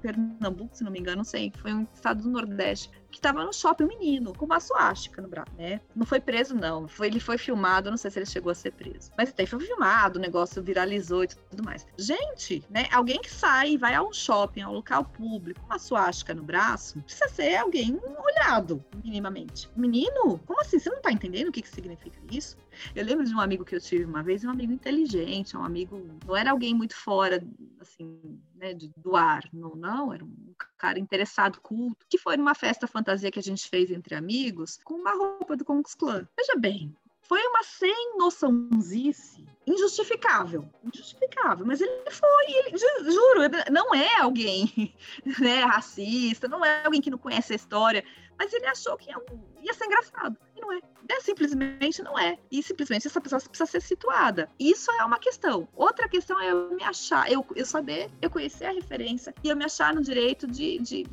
Pernambuco, se não me engano, não sei, foi um estado do Nordeste, que estava no shopping, um menino, com uma suástica no braço, né? Não foi preso, não. Foi, ele foi filmado, não sei se ele chegou a ser preso. Mas até foi filmado, o negócio viralizou e tudo mais. Gente, né? Alguém que sai, vai a um shopping, a um local público, com uma suástica no braço, precisa ser alguém olhado, minimamente. Menino, como assim? Você não tá entendendo o que, que significa isso? Eu lembro de um amigo que eu tive uma vez, um amigo inteligente, um amigo. Não era alguém muito fora, assim, né, do ar, não, não, era um cara interessado, culto, que foi numa festa fantasia que a gente fez entre amigos, com uma roupa do Ku Klux Veja bem, foi uma sem noçãozice injustificável, injustificável, mas ele foi, ele, juro, não é alguém né, racista, não é alguém que não conhece a história, mas ele achou que ia, ia ser engraçado, e não é. é. Simplesmente não é. E simplesmente essa pessoa precisa ser situada. Isso é uma questão. Outra questão é eu me achar, eu, eu saber, eu conhecer a referência e eu me achar no direito de, de,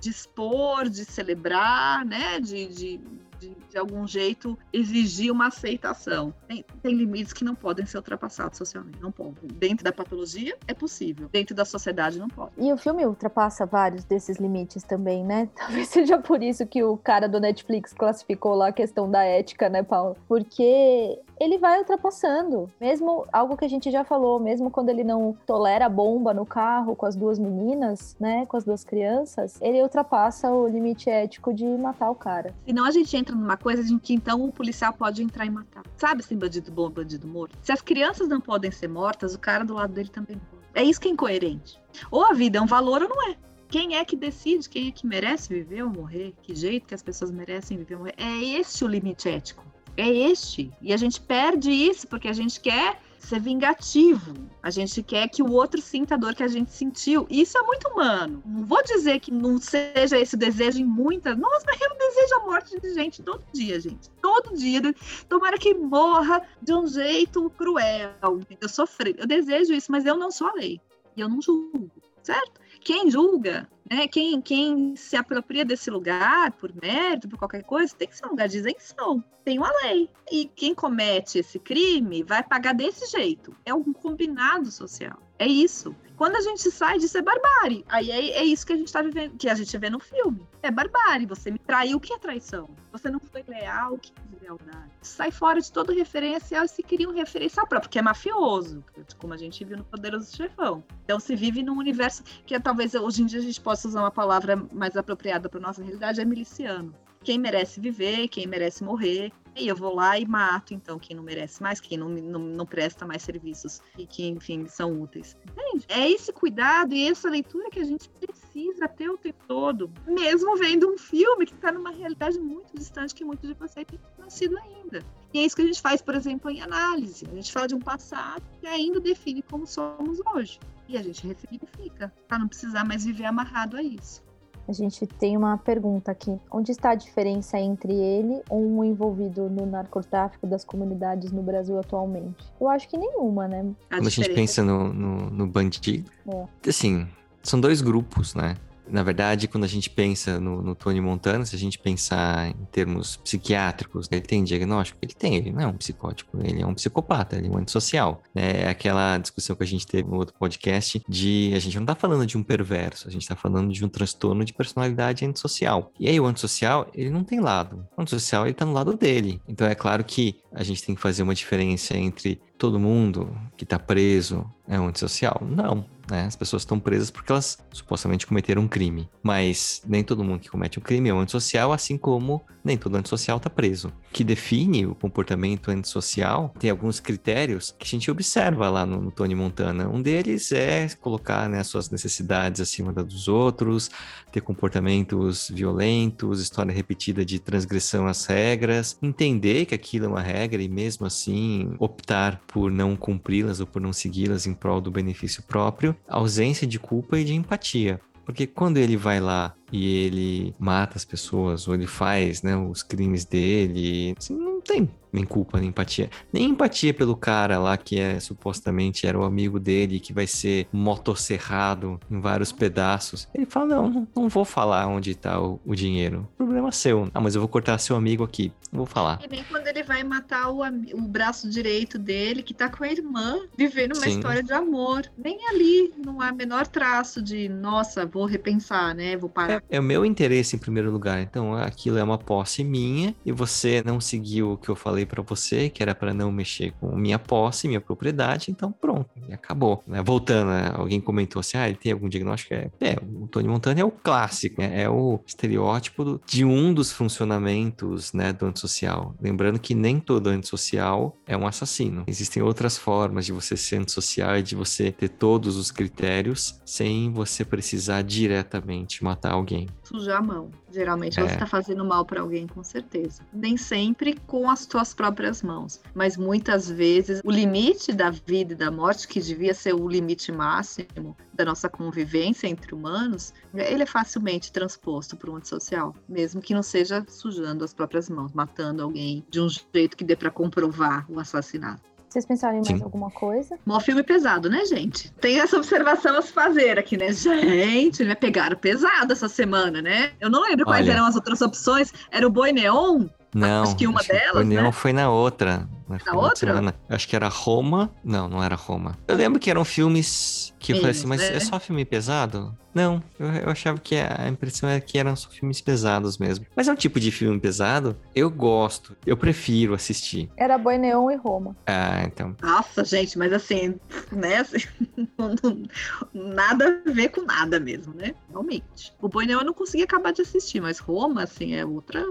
de expor, de celebrar, né, de, de de, de algum jeito, exigir uma aceitação. Tem, tem, limites que não podem ser ultrapassados socialmente, não podem. Dentro da patologia, é possível. Dentro da sociedade, não pode. E o filme ultrapassa vários desses limites também, né? Talvez seja por isso que o cara do Netflix classificou lá a questão da ética, né, Paulo? Porque ele vai ultrapassando. Mesmo algo que a gente já falou, mesmo quando ele não tolera bomba no carro com as duas meninas, né, com as duas crianças, ele ultrapassa o limite ético de matar o cara. Senão a gente entra numa coisa de que então o policial pode entrar e matar. Sabe assim, bandido bom, bandido morto? Se as crianças não podem ser mortas, o cara do lado dele também pode. É isso que é incoerente. Ou a vida é um valor ou não é. Quem é que decide? Quem é que merece viver ou morrer? Que jeito que as pessoas merecem viver ou morrer? É esse o limite ético é este. E a gente perde isso porque a gente quer ser vingativo. A gente quer que o outro sinta a dor que a gente sentiu. E isso é muito humano. Não vou dizer que não seja esse desejo em muitas. Nossa, mas eu desejo a morte de gente todo dia, gente. Todo dia. Tomara que morra de um jeito cruel. Eu sofri. Eu desejo isso, mas eu não sou a lei. E eu não julgo, certo? Quem julga né? Quem, quem se apropria desse lugar por mérito, por qualquer coisa, tem que ser um lugar de isenção. Tem uma lei. E quem comete esse crime vai pagar desse jeito. É um combinado social. É isso. Quando a gente sai disso é barbárie. Aí é, é isso que a gente tá vivendo, que a gente vê no filme. É barbárie. Você me traiu, o que é traição? Você não foi leal, o que é lealdade? Sai fora de todo referencial e se cria um referencial próprio, que é mafioso, como a gente viu no Poderoso Chefão. Então se vive num universo que é, talvez hoje em dia a gente possa usar uma palavra mais apropriada para nossa realidade, é miliciano. Quem merece viver, quem merece morrer. E eu vou lá e mato, então, quem não merece mais, quem não, não, não presta mais serviços e que, enfim, são úteis. Entende? É esse cuidado e essa leitura que a gente precisa ter o tempo todo, mesmo vendo um filme que está numa realidade muito distante que muitos de vocês têm nascido ainda. E é isso que a gente faz, por exemplo, em análise. A gente fala de um passado que ainda define como somos hoje. E a gente ressignifica, para não precisar mais viver amarrado a isso. A gente tem uma pergunta aqui. Onde está a diferença entre ele ou um envolvido no narcotráfico das comunidades no Brasil atualmente? Eu acho que nenhuma, né? A Quando a gente pensa no, no, no bandido, é. assim, são dois grupos, né? Na verdade, quando a gente pensa no, no Tony Montana, se a gente pensar em termos psiquiátricos, ele tem diagnóstico? Ele tem, ele não é um psicótico, ele é um psicopata, ele é um antissocial. É aquela discussão que a gente teve no outro podcast de a gente não tá falando de um perverso, a gente tá falando de um transtorno de personalidade antissocial. E aí o antissocial, ele não tem lado. O antissocial, ele tá no lado dele. Então é claro que a gente tem que fazer uma diferença entre todo mundo que tá preso é um antissocial. Não. Né? As pessoas estão presas porque elas supostamente cometeram um crime. Mas nem todo mundo que comete um crime é um antissocial, assim como nem todo antissocial está preso. O que define o comportamento antissocial tem alguns critérios que a gente observa lá no, no Tony Montana. Um deles é colocar né, suas necessidades acima das dos outros, ter comportamentos violentos, história repetida de transgressão às regras, entender que aquilo é uma regra e mesmo assim optar por não cumpri-las ou por não segui-las em prol do benefício próprio ausência de culpa e de empatia. Porque quando ele vai lá e ele mata as pessoas, ou ele faz né, os crimes dele, assim, não tem nem culpa, nem empatia. Nem empatia pelo cara lá que é supostamente era o amigo dele, que vai ser motosserrado em vários pedaços. Ele fala: Não, não vou falar onde tá o, o dinheiro. Problema é seu. Ah, mas eu vou cortar seu amigo aqui. Não vou falar. E nem quando ele vai matar o, o braço direito dele, que tá com a irmã, vivendo uma Sim. história de amor. Nem ali não há menor traço de, nossa, vou repensar, né? Vou parar. É, é o meu interesse em primeiro lugar. Então, aquilo é uma posse minha e você não seguiu o que eu falei para você, que era para não mexer com minha posse, minha propriedade, então pronto, acabou. Né? Voltando, né? alguém comentou assim, ah, ele tem algum diagnóstico? É, é o Tony Montana é o clássico, né? é o estereótipo do, de um dos funcionamentos né, do antissocial. Lembrando que nem todo antissocial é um assassino. Existem outras formas de você ser antissocial e de você ter todos os critérios sem você precisar diretamente matar alguém. Sujar a mão. Geralmente é. você está fazendo mal para alguém, com certeza. Nem sempre com as próprias mãos, mas muitas vezes o limite da vida e da morte, que devia ser o limite máximo da nossa convivência entre humanos, ele é facilmente transposto por um antissocial, mesmo que não seja sujando as próprias mãos, matando alguém de um jeito que dê para comprovar o assassinato. Vocês pensaram em mais Sim. alguma coisa? Mó filme pesado, né, gente? Tem essa observação a se fazer aqui, né? Gente, né? Pegaram pesado essa semana, né? Eu não lembro Olha. quais eram as outras opções. Era o Boi Neon? Não. Acho que uma acho delas. O Neon né? foi na outra. Na outra? Acho que era Roma. Não, não era Roma. Eu lembro que eram filmes que eu falei assim, mas é. é só filme pesado? Não, eu, eu, achava que a impressão era que eram só filmes pesados mesmo. Mas é um tipo de filme pesado, eu gosto, eu prefiro assistir. Era Boi Neon e Roma. Ah, então. Nossa, gente, mas assim, né? Assim, nada a ver com nada mesmo, né? Realmente. O Boi Neon eu não consegui acabar de assistir, mas Roma, assim, é outra.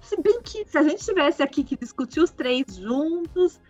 Se bem que se a gente tivesse aqui que discutir os três juntos,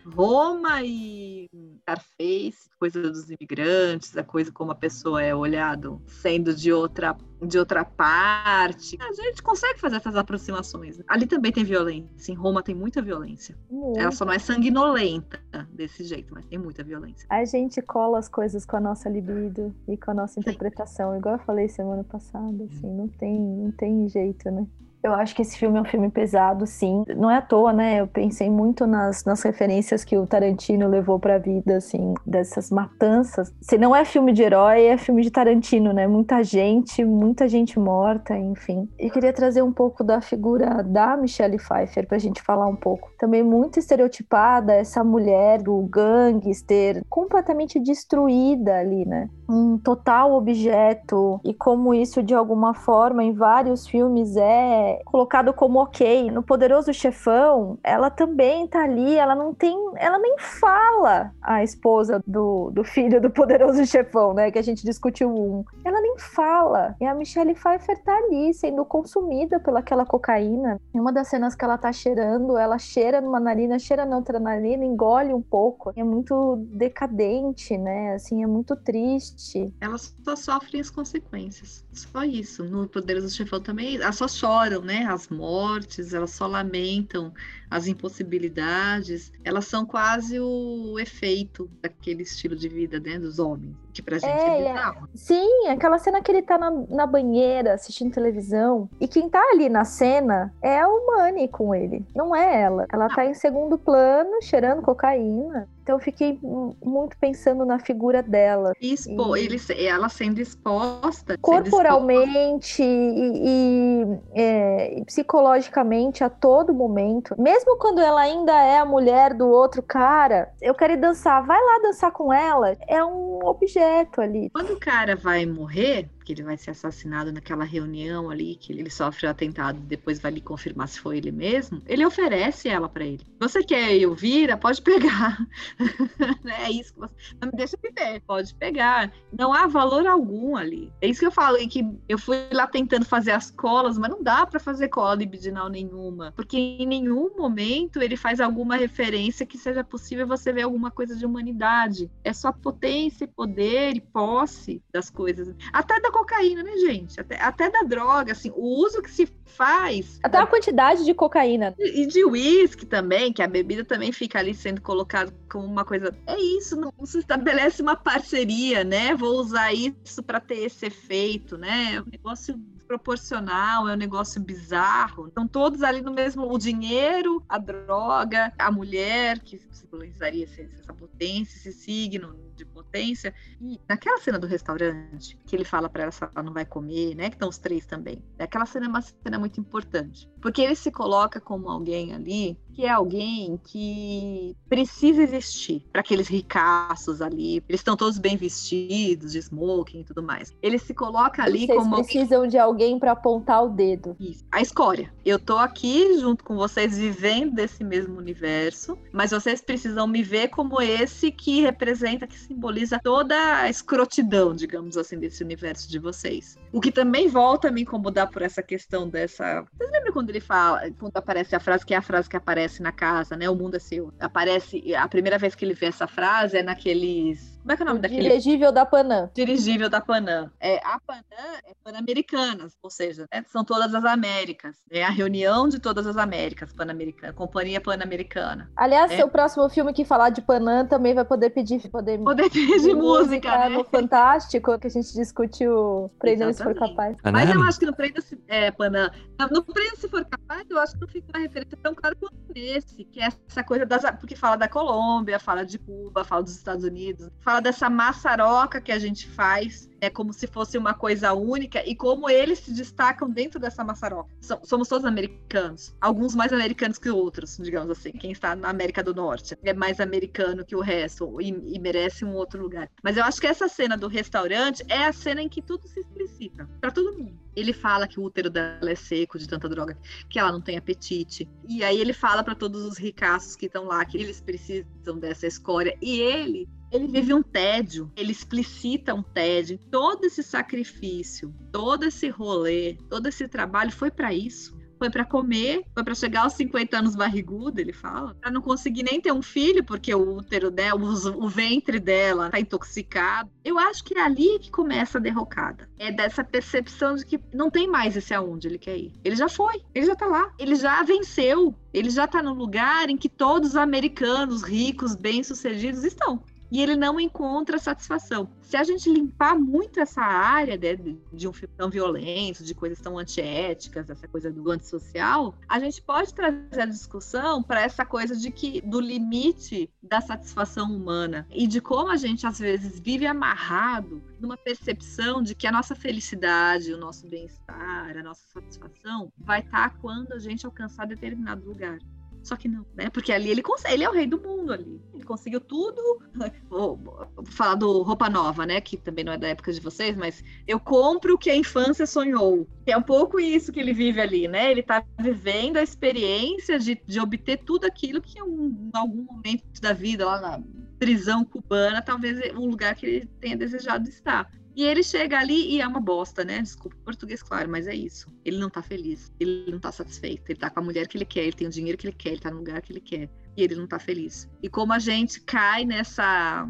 Roma e Scarface, coisa dos imigrantes, a coisa como a pessoa é olhado sendo de outra de outra parte. A gente consegue fazer essas aproximações. Ali também tem violência. Em Roma tem muita violência. Muito. Ela só não é sanguinolenta desse jeito, mas tem muita violência. A gente cola as coisas com a nossa libido e com a nossa interpretação, igual eu falei semana passada, assim, não tem, não tem jeito, né? Eu acho que esse filme é um filme pesado, sim. Não é à toa, né? Eu pensei muito nas, nas referências que o Tarantino levou pra vida, assim, dessas matanças. Se não é filme de herói, é filme de Tarantino, né? Muita gente, muita gente morta, enfim. E queria trazer um pouco da figura da Michelle Pfeiffer pra gente falar um pouco. Também muito estereotipada, essa mulher do gangster, completamente destruída ali, né? Um total objeto. E como isso, de alguma forma, em vários filmes é colocado como ok. No Poderoso Chefão, ela também tá ali, ela não tem, ela nem fala a esposa do, do filho do Poderoso Chefão, né, que a gente discutiu um. Ela nem fala. E a Michelle Pfeiffer tá ali sendo consumida pelaquela cocaína. Em uma das cenas que ela tá cheirando, ela cheira numa narina, cheira na outra narina, engole um pouco. É muito decadente, né? Assim, é muito triste. Elas só sofrem as consequências. Só isso. No Poderoso Chefão também, elas só choram né, as mortes, elas só lamentam as impossibilidades, elas são quase o efeito daquele estilo de vida né, dos homens, que pra gente é, é bizarro. Sim, aquela cena que ele tá na, na banheira assistindo televisão, e quem tá ali na cena é o Manny com ele, não é ela. Ela não. tá em segundo plano, cheirando cocaína Então eu fiquei muito pensando na figura dela. Expo, e... ele, ela sendo exposta. Corporalmente sendo exposta. e, e, é, psicologicamente a todo momento. Mesmo quando ela ainda é a mulher do outro cara, eu quero ir dançar. Vai lá dançar com ela. É um objeto ali. Quando o cara vai morrer, que ele vai ser assassinado naquela reunião ali, que ele sofre o atentado, depois vai lhe confirmar se foi ele mesmo, ele oferece ela para ele. Você quer Elvira? Pode pegar. é isso que você. Não me deixa viver, pode pegar. Não há valor algum ali. É isso que eu falo, que eu fui lá tentando fazer as colas, mas não dá para fazer cola libidinal nenhuma, porque em nenhum momento ele faz alguma referência que seja possível você ver alguma coisa de humanidade. É só potência, poder e posse das coisas. Até da cocaína, né, gente? Até, até da droga, assim, o uso que se faz. Até da... a quantidade de cocaína. E, e de uísque também, que a bebida também fica ali sendo colocada como uma coisa. É isso, não se estabelece uma parceria, né? Vou usar isso para ter esse efeito, né? É um negócio proporcional, é um negócio bizarro. Estão todos ali no mesmo. O dinheiro, a droga, a mulher, que simbolizaria essa potência, esse signo de potência. E naquela cena do restaurante, que ele fala para ela se ela não vai comer, né? Que estão os três também. Aquela cena é uma cena muito importante. Porque ele se coloca como alguém ali que é alguém que precisa existir para aqueles ricaços ali. Eles estão todos bem vestidos, de smoking e tudo mais. Ele se coloca ali vocês como. precisam alguém... de alguém para apontar o dedo. Isso. A escória. Eu tô aqui junto com vocês vivendo desse mesmo universo, mas vocês precisam me ver como esse que representa, que simboliza toda a escrotidão, digamos assim, desse universo de vocês. O que também volta a me incomodar por essa questão dessa. Vocês lembram quando ele fala, quando aparece a frase, que é a frase que aparece aparece na casa, né? O mundo é seu. Aparece, a primeira vez que ele vê essa frase é naqueles como é que é o nome o daquele? Dirigível da Panam. Dirigível da Panam. É, a Panam é Pan-Americanas, ou seja, né, são todas as Américas. É a reunião de todas as Américas Pan-Americana, Companhia Pan-Americana. Aliás, é. seu próximo filme que falar de Panam também vai poder pedir, poder, poder pedir música, música né? no Fantástico, que a gente discutiu Prenda se for capaz. Panam. Mas eu acho que no Prenda se é, Panam. No Prenda se for capaz, eu acho que não fica uma referência tão clara quanto nesse, que é essa coisa das porque fala da Colômbia, fala de Cuba, fala dos Estados Unidos, fala dessa maçaroca que a gente faz, é como se fosse uma coisa única e como eles se destacam dentro dessa maçaroca. Somos todos americanos, alguns mais americanos que outros, digamos assim. Quem está na América do Norte é mais americano que o resto e, e merece um outro lugar. Mas eu acho que essa cena do restaurante é a cena em que tudo se explicita para todo mundo. Ele fala que o útero dela é seco de tanta droga, que ela não tem apetite. E aí ele fala para todos os ricaços que estão lá que eles precisam dessa escória. E ele ele vive um tédio, ele explicita um tédio. Todo esse sacrifício, todo esse rolê, todo esse trabalho foi para isso foi para comer, foi para chegar aos 50 anos barrigudo, ele fala, para não conseguir nem ter um filho, porque o útero dela, o, ventre dela tá intoxicado. Eu acho que é ali que começa a derrocada. É dessa percepção de que não tem mais esse aonde ele quer ir. Ele já foi, ele já tá lá, ele já venceu, ele já tá no lugar em que todos os americanos ricos, bem-sucedidos estão e ele não encontra satisfação. Se a gente limpar muito essa área de, de um filme tão violento, de coisas tão antiéticas, essa coisa do antissocial, a gente pode trazer a discussão para essa coisa de que do limite da satisfação humana e de como a gente às vezes vive amarrado numa percepção de que a nossa felicidade, o nosso bem-estar, a nossa satisfação vai estar tá quando a gente alcançar determinado lugar. Só que não, né? Porque ali ele consegue, ele é o rei do mundo ali. Ele conseguiu tudo. Vou, falar do Roupa Nova, né? Que também não é da época de vocês, mas eu compro o que a infância sonhou. É um pouco isso que ele vive ali, né? Ele tá vivendo a experiência de, de obter tudo aquilo que em, um, algum momento da vida, lá na prisão cubana, talvez o lugar que ele tenha desejado estar. E ele chega ali e é uma bosta, né? Desculpa o português, claro, mas é isso. Ele não tá feliz, ele não tá satisfeito, ele tá com a mulher que ele quer, ele tem o dinheiro que ele quer, ele tá no lugar que ele quer, e ele não tá feliz. E como a gente cai nessa.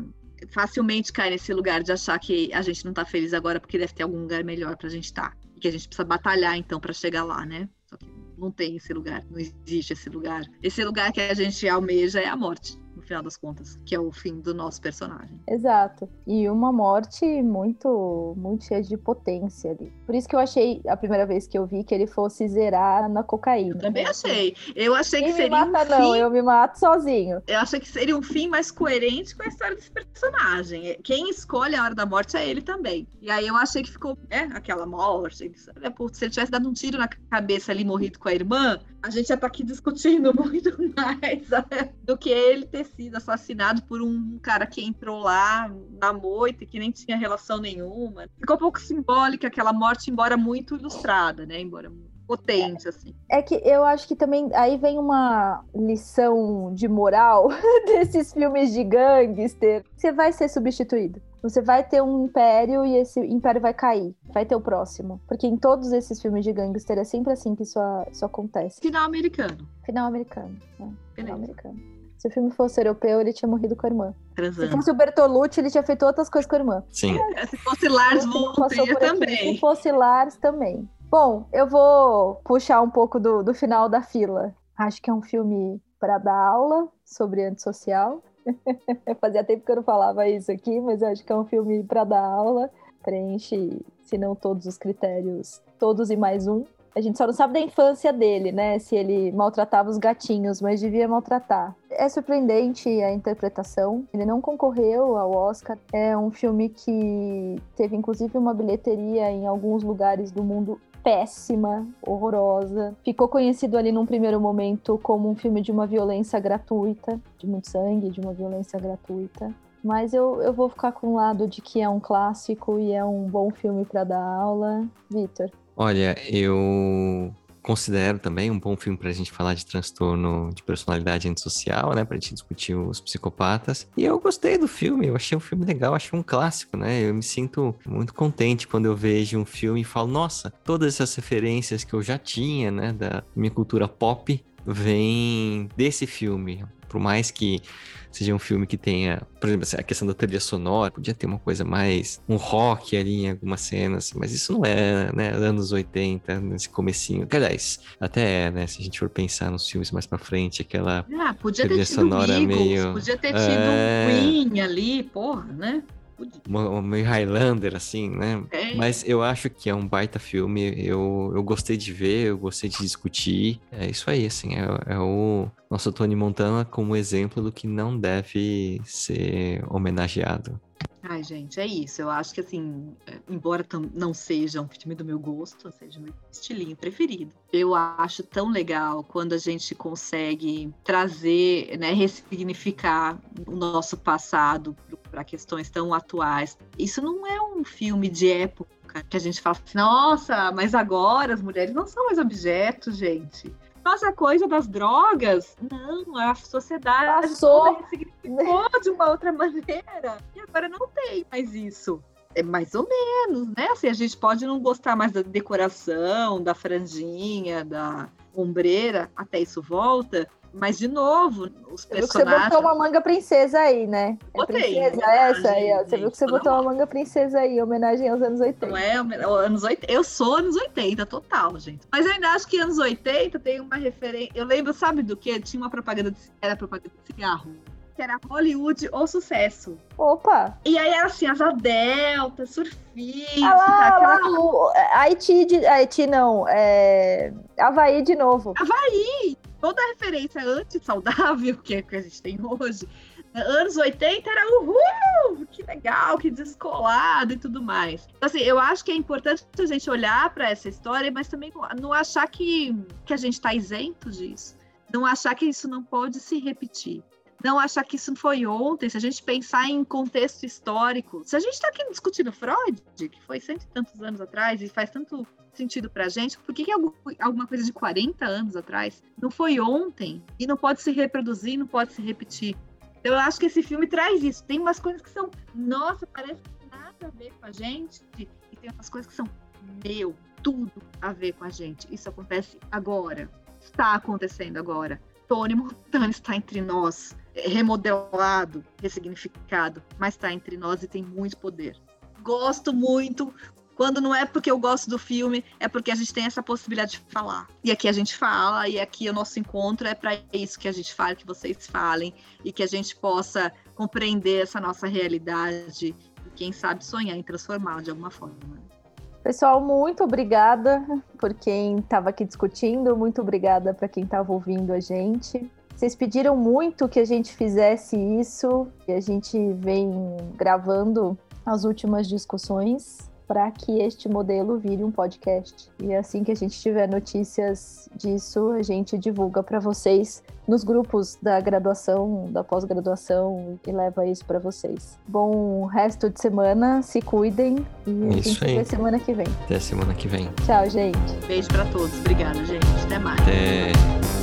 facilmente cai nesse lugar de achar que a gente não tá feliz agora porque deve ter algum lugar melhor pra gente estar. Tá. E que a gente precisa batalhar então para chegar lá, né? Só que não tem esse lugar, não existe esse lugar. Esse lugar que a gente almeja é a morte, final das contas, que é o fim do nosso personagem. Exato. E uma morte muito, muito cheia de potência ali. Por isso que eu achei, a primeira vez que eu vi, que ele fosse zerar na cocaína. Eu também achei. Eu achei que seria me mata, um não, fim... eu me mato sozinho. Eu achei que seria um fim mais coerente com a história desse personagem. Quem escolhe a hora da morte é ele também. E aí eu achei que ficou, é, aquela morte. Né, se ele tivesse dado um tiro na cabeça ali, morrido com a irmã, a gente já tá aqui discutindo muito mais né, do que ele ter sido assassinado por um cara que entrou lá na moita e que nem tinha relação nenhuma. Ficou um pouco simbólica aquela morte, embora muito ilustrada, né? Embora potente, assim. É que eu acho que também aí vem uma lição de moral desses filmes de gangster. Você vai ser substituído. Você vai ter um império e esse império vai cair. Vai ter o próximo. Porque em todos esses filmes de gangster é sempre assim que isso, isso acontece. Final americano. Final americano. Né? Final americano. Se o filme fosse europeu, ele tinha morrido com a irmã. Transando. Se fosse o Bertolucci, ele tinha feito outras coisas com a irmã. Sim. Se fosse Lars von Trier também. Se fosse Lars, também. Bom, eu vou puxar um pouco do, do final da fila. Acho que é um filme para dar aula sobre antissocial. Fazia tempo que eu não falava isso aqui, mas eu acho que é um filme para dar aula. Preenche, se não todos os critérios, todos e mais um. A gente só não sabe da infância dele, né? Se ele maltratava os gatinhos, mas devia maltratar. É surpreendente a interpretação. Ele não concorreu ao Oscar. É um filme que teve inclusive uma bilheteria em alguns lugares do mundo péssima, horrorosa. Ficou conhecido ali num primeiro momento como um filme de uma violência gratuita, de muito sangue, de uma violência gratuita. Mas eu, eu vou ficar com o lado de que é um clássico e é um bom filme para dar aula. Vitor. Olha, eu considero também um bom filme pra gente falar de transtorno de personalidade antissocial, né? Pra gente discutir os psicopatas. E eu gostei do filme, eu achei um filme legal, achei um clássico, né? Eu me sinto muito contente quando eu vejo um filme e falo, nossa, todas essas referências que eu já tinha, né, da minha cultura pop, vêm desse filme. Por mais que seja um filme que tenha, por exemplo, a questão da trilha sonora, podia ter uma coisa mais, um rock ali em algumas cenas, mas isso não é, né, anos 80, nesse comecinho, aliás, até é, né, se a gente for pensar nos filmes mais pra frente, aquela Ah, podia ter Trilha tido sonora Eagles, meio- podia ter tido É. um Queen ali, porra, né? Uma, uma meio Highlander, assim, né, É. Mas eu acho que é um baita filme. Eu, eu gostei de ver, eu gostei de discutir. É isso aí, assim. É, é o nosso Tony Montana como exemplo do que não deve ser homenageado. Ai, gente, é isso. Eu acho que, assim, é, embora não seja um filme do meu gosto, seja meu estilinho preferido, eu acho tão legal quando a gente consegue trazer, né, ressignificar o nosso passado para questões tão atuais. Isso não é um filme de época que a gente fala assim, nossa, mas agora as mulheres não são mais objetos, gente. Nossa, a coisa das drogas, não, a sociedade Passou. toda ressignificou de uma outra maneira. E agora não tem mais isso. É mais ou menos, né? Assim, a gente pode não gostar mais da decoração, da franjinha, da ombreira, até isso volta. Mas, de novo, os Você viu que você personagens. botou uma manga princesa aí, né? É Botei, princesa homenagem, essa aí, ó. Você viu que você botou uma manga princesa aí, em homenagem aos anos 80. Não é anos 80. Eu sou anos 80, total, gente. Mas eu ainda acho que anos 80 tem uma referência. Eu lembro, sabe do que? Tinha uma propaganda de... era propaganda de cigarro. Que era Hollywood ou sucesso. Opa! E aí era assim, asa delta, surfista, Ah lá, aquela lá, o, Haiti, de, Haiti não, é, Havaí de novo. Toda a referência anti-saudável que, é que a gente tem hoje, anos 80 era uhul, que legal, que descolado e tudo mais. Então, assim, eu acho que é importante a gente olhar para essa história, mas também não achar que, que a gente está isento disso. Não achar que isso não pode se repetir. Não achar que isso foi ontem, se a gente pensar em contexto histórico. Se a gente está aqui discutindo Freud, que foi cento e tantos anos atrás e faz tanto sentido pra gente, por que, que algum- alguma coisa de 40 anos atrás não foi ontem e não pode se reproduzir, não pode se repetir? Então, eu acho que esse filme traz isso. Tem umas coisas que são, nossa, parece que nada a ver com a gente, e tem umas coisas que são, meu, tudo a ver com a gente. Isso acontece agora. Está acontecendo agora. Tony Montana está entre nós, é, remodelado, ressignificado, mas está entre nós e tem muito poder. Gosto muito Quando não é porque eu gosto do filme, é porque a gente tem essa possibilidade de falar. E aqui a gente fala, e aqui o nosso encontro é para isso que a gente fala, que vocês falem, e que a gente possa compreender essa nossa realidade e, quem sabe, sonhar em transformá-la de alguma forma. Pessoal, muito obrigada por quem estava aqui discutindo, muito obrigada para quem estava ouvindo a gente. Vocês pediram muito que a gente fizesse isso e a gente vem gravando as últimas discussões para que este modelo vire um podcast. E assim que a gente tiver notícias disso, a gente divulga para vocês nos grupos da graduação, da pós-graduação e leva isso para vocês. Bom resto de semana, se cuidem e isso a gente aí. vê semana que vem. Até semana que vem. Tchau, gente. Beijo para todos. Obrigada, gente. Até mais. Até.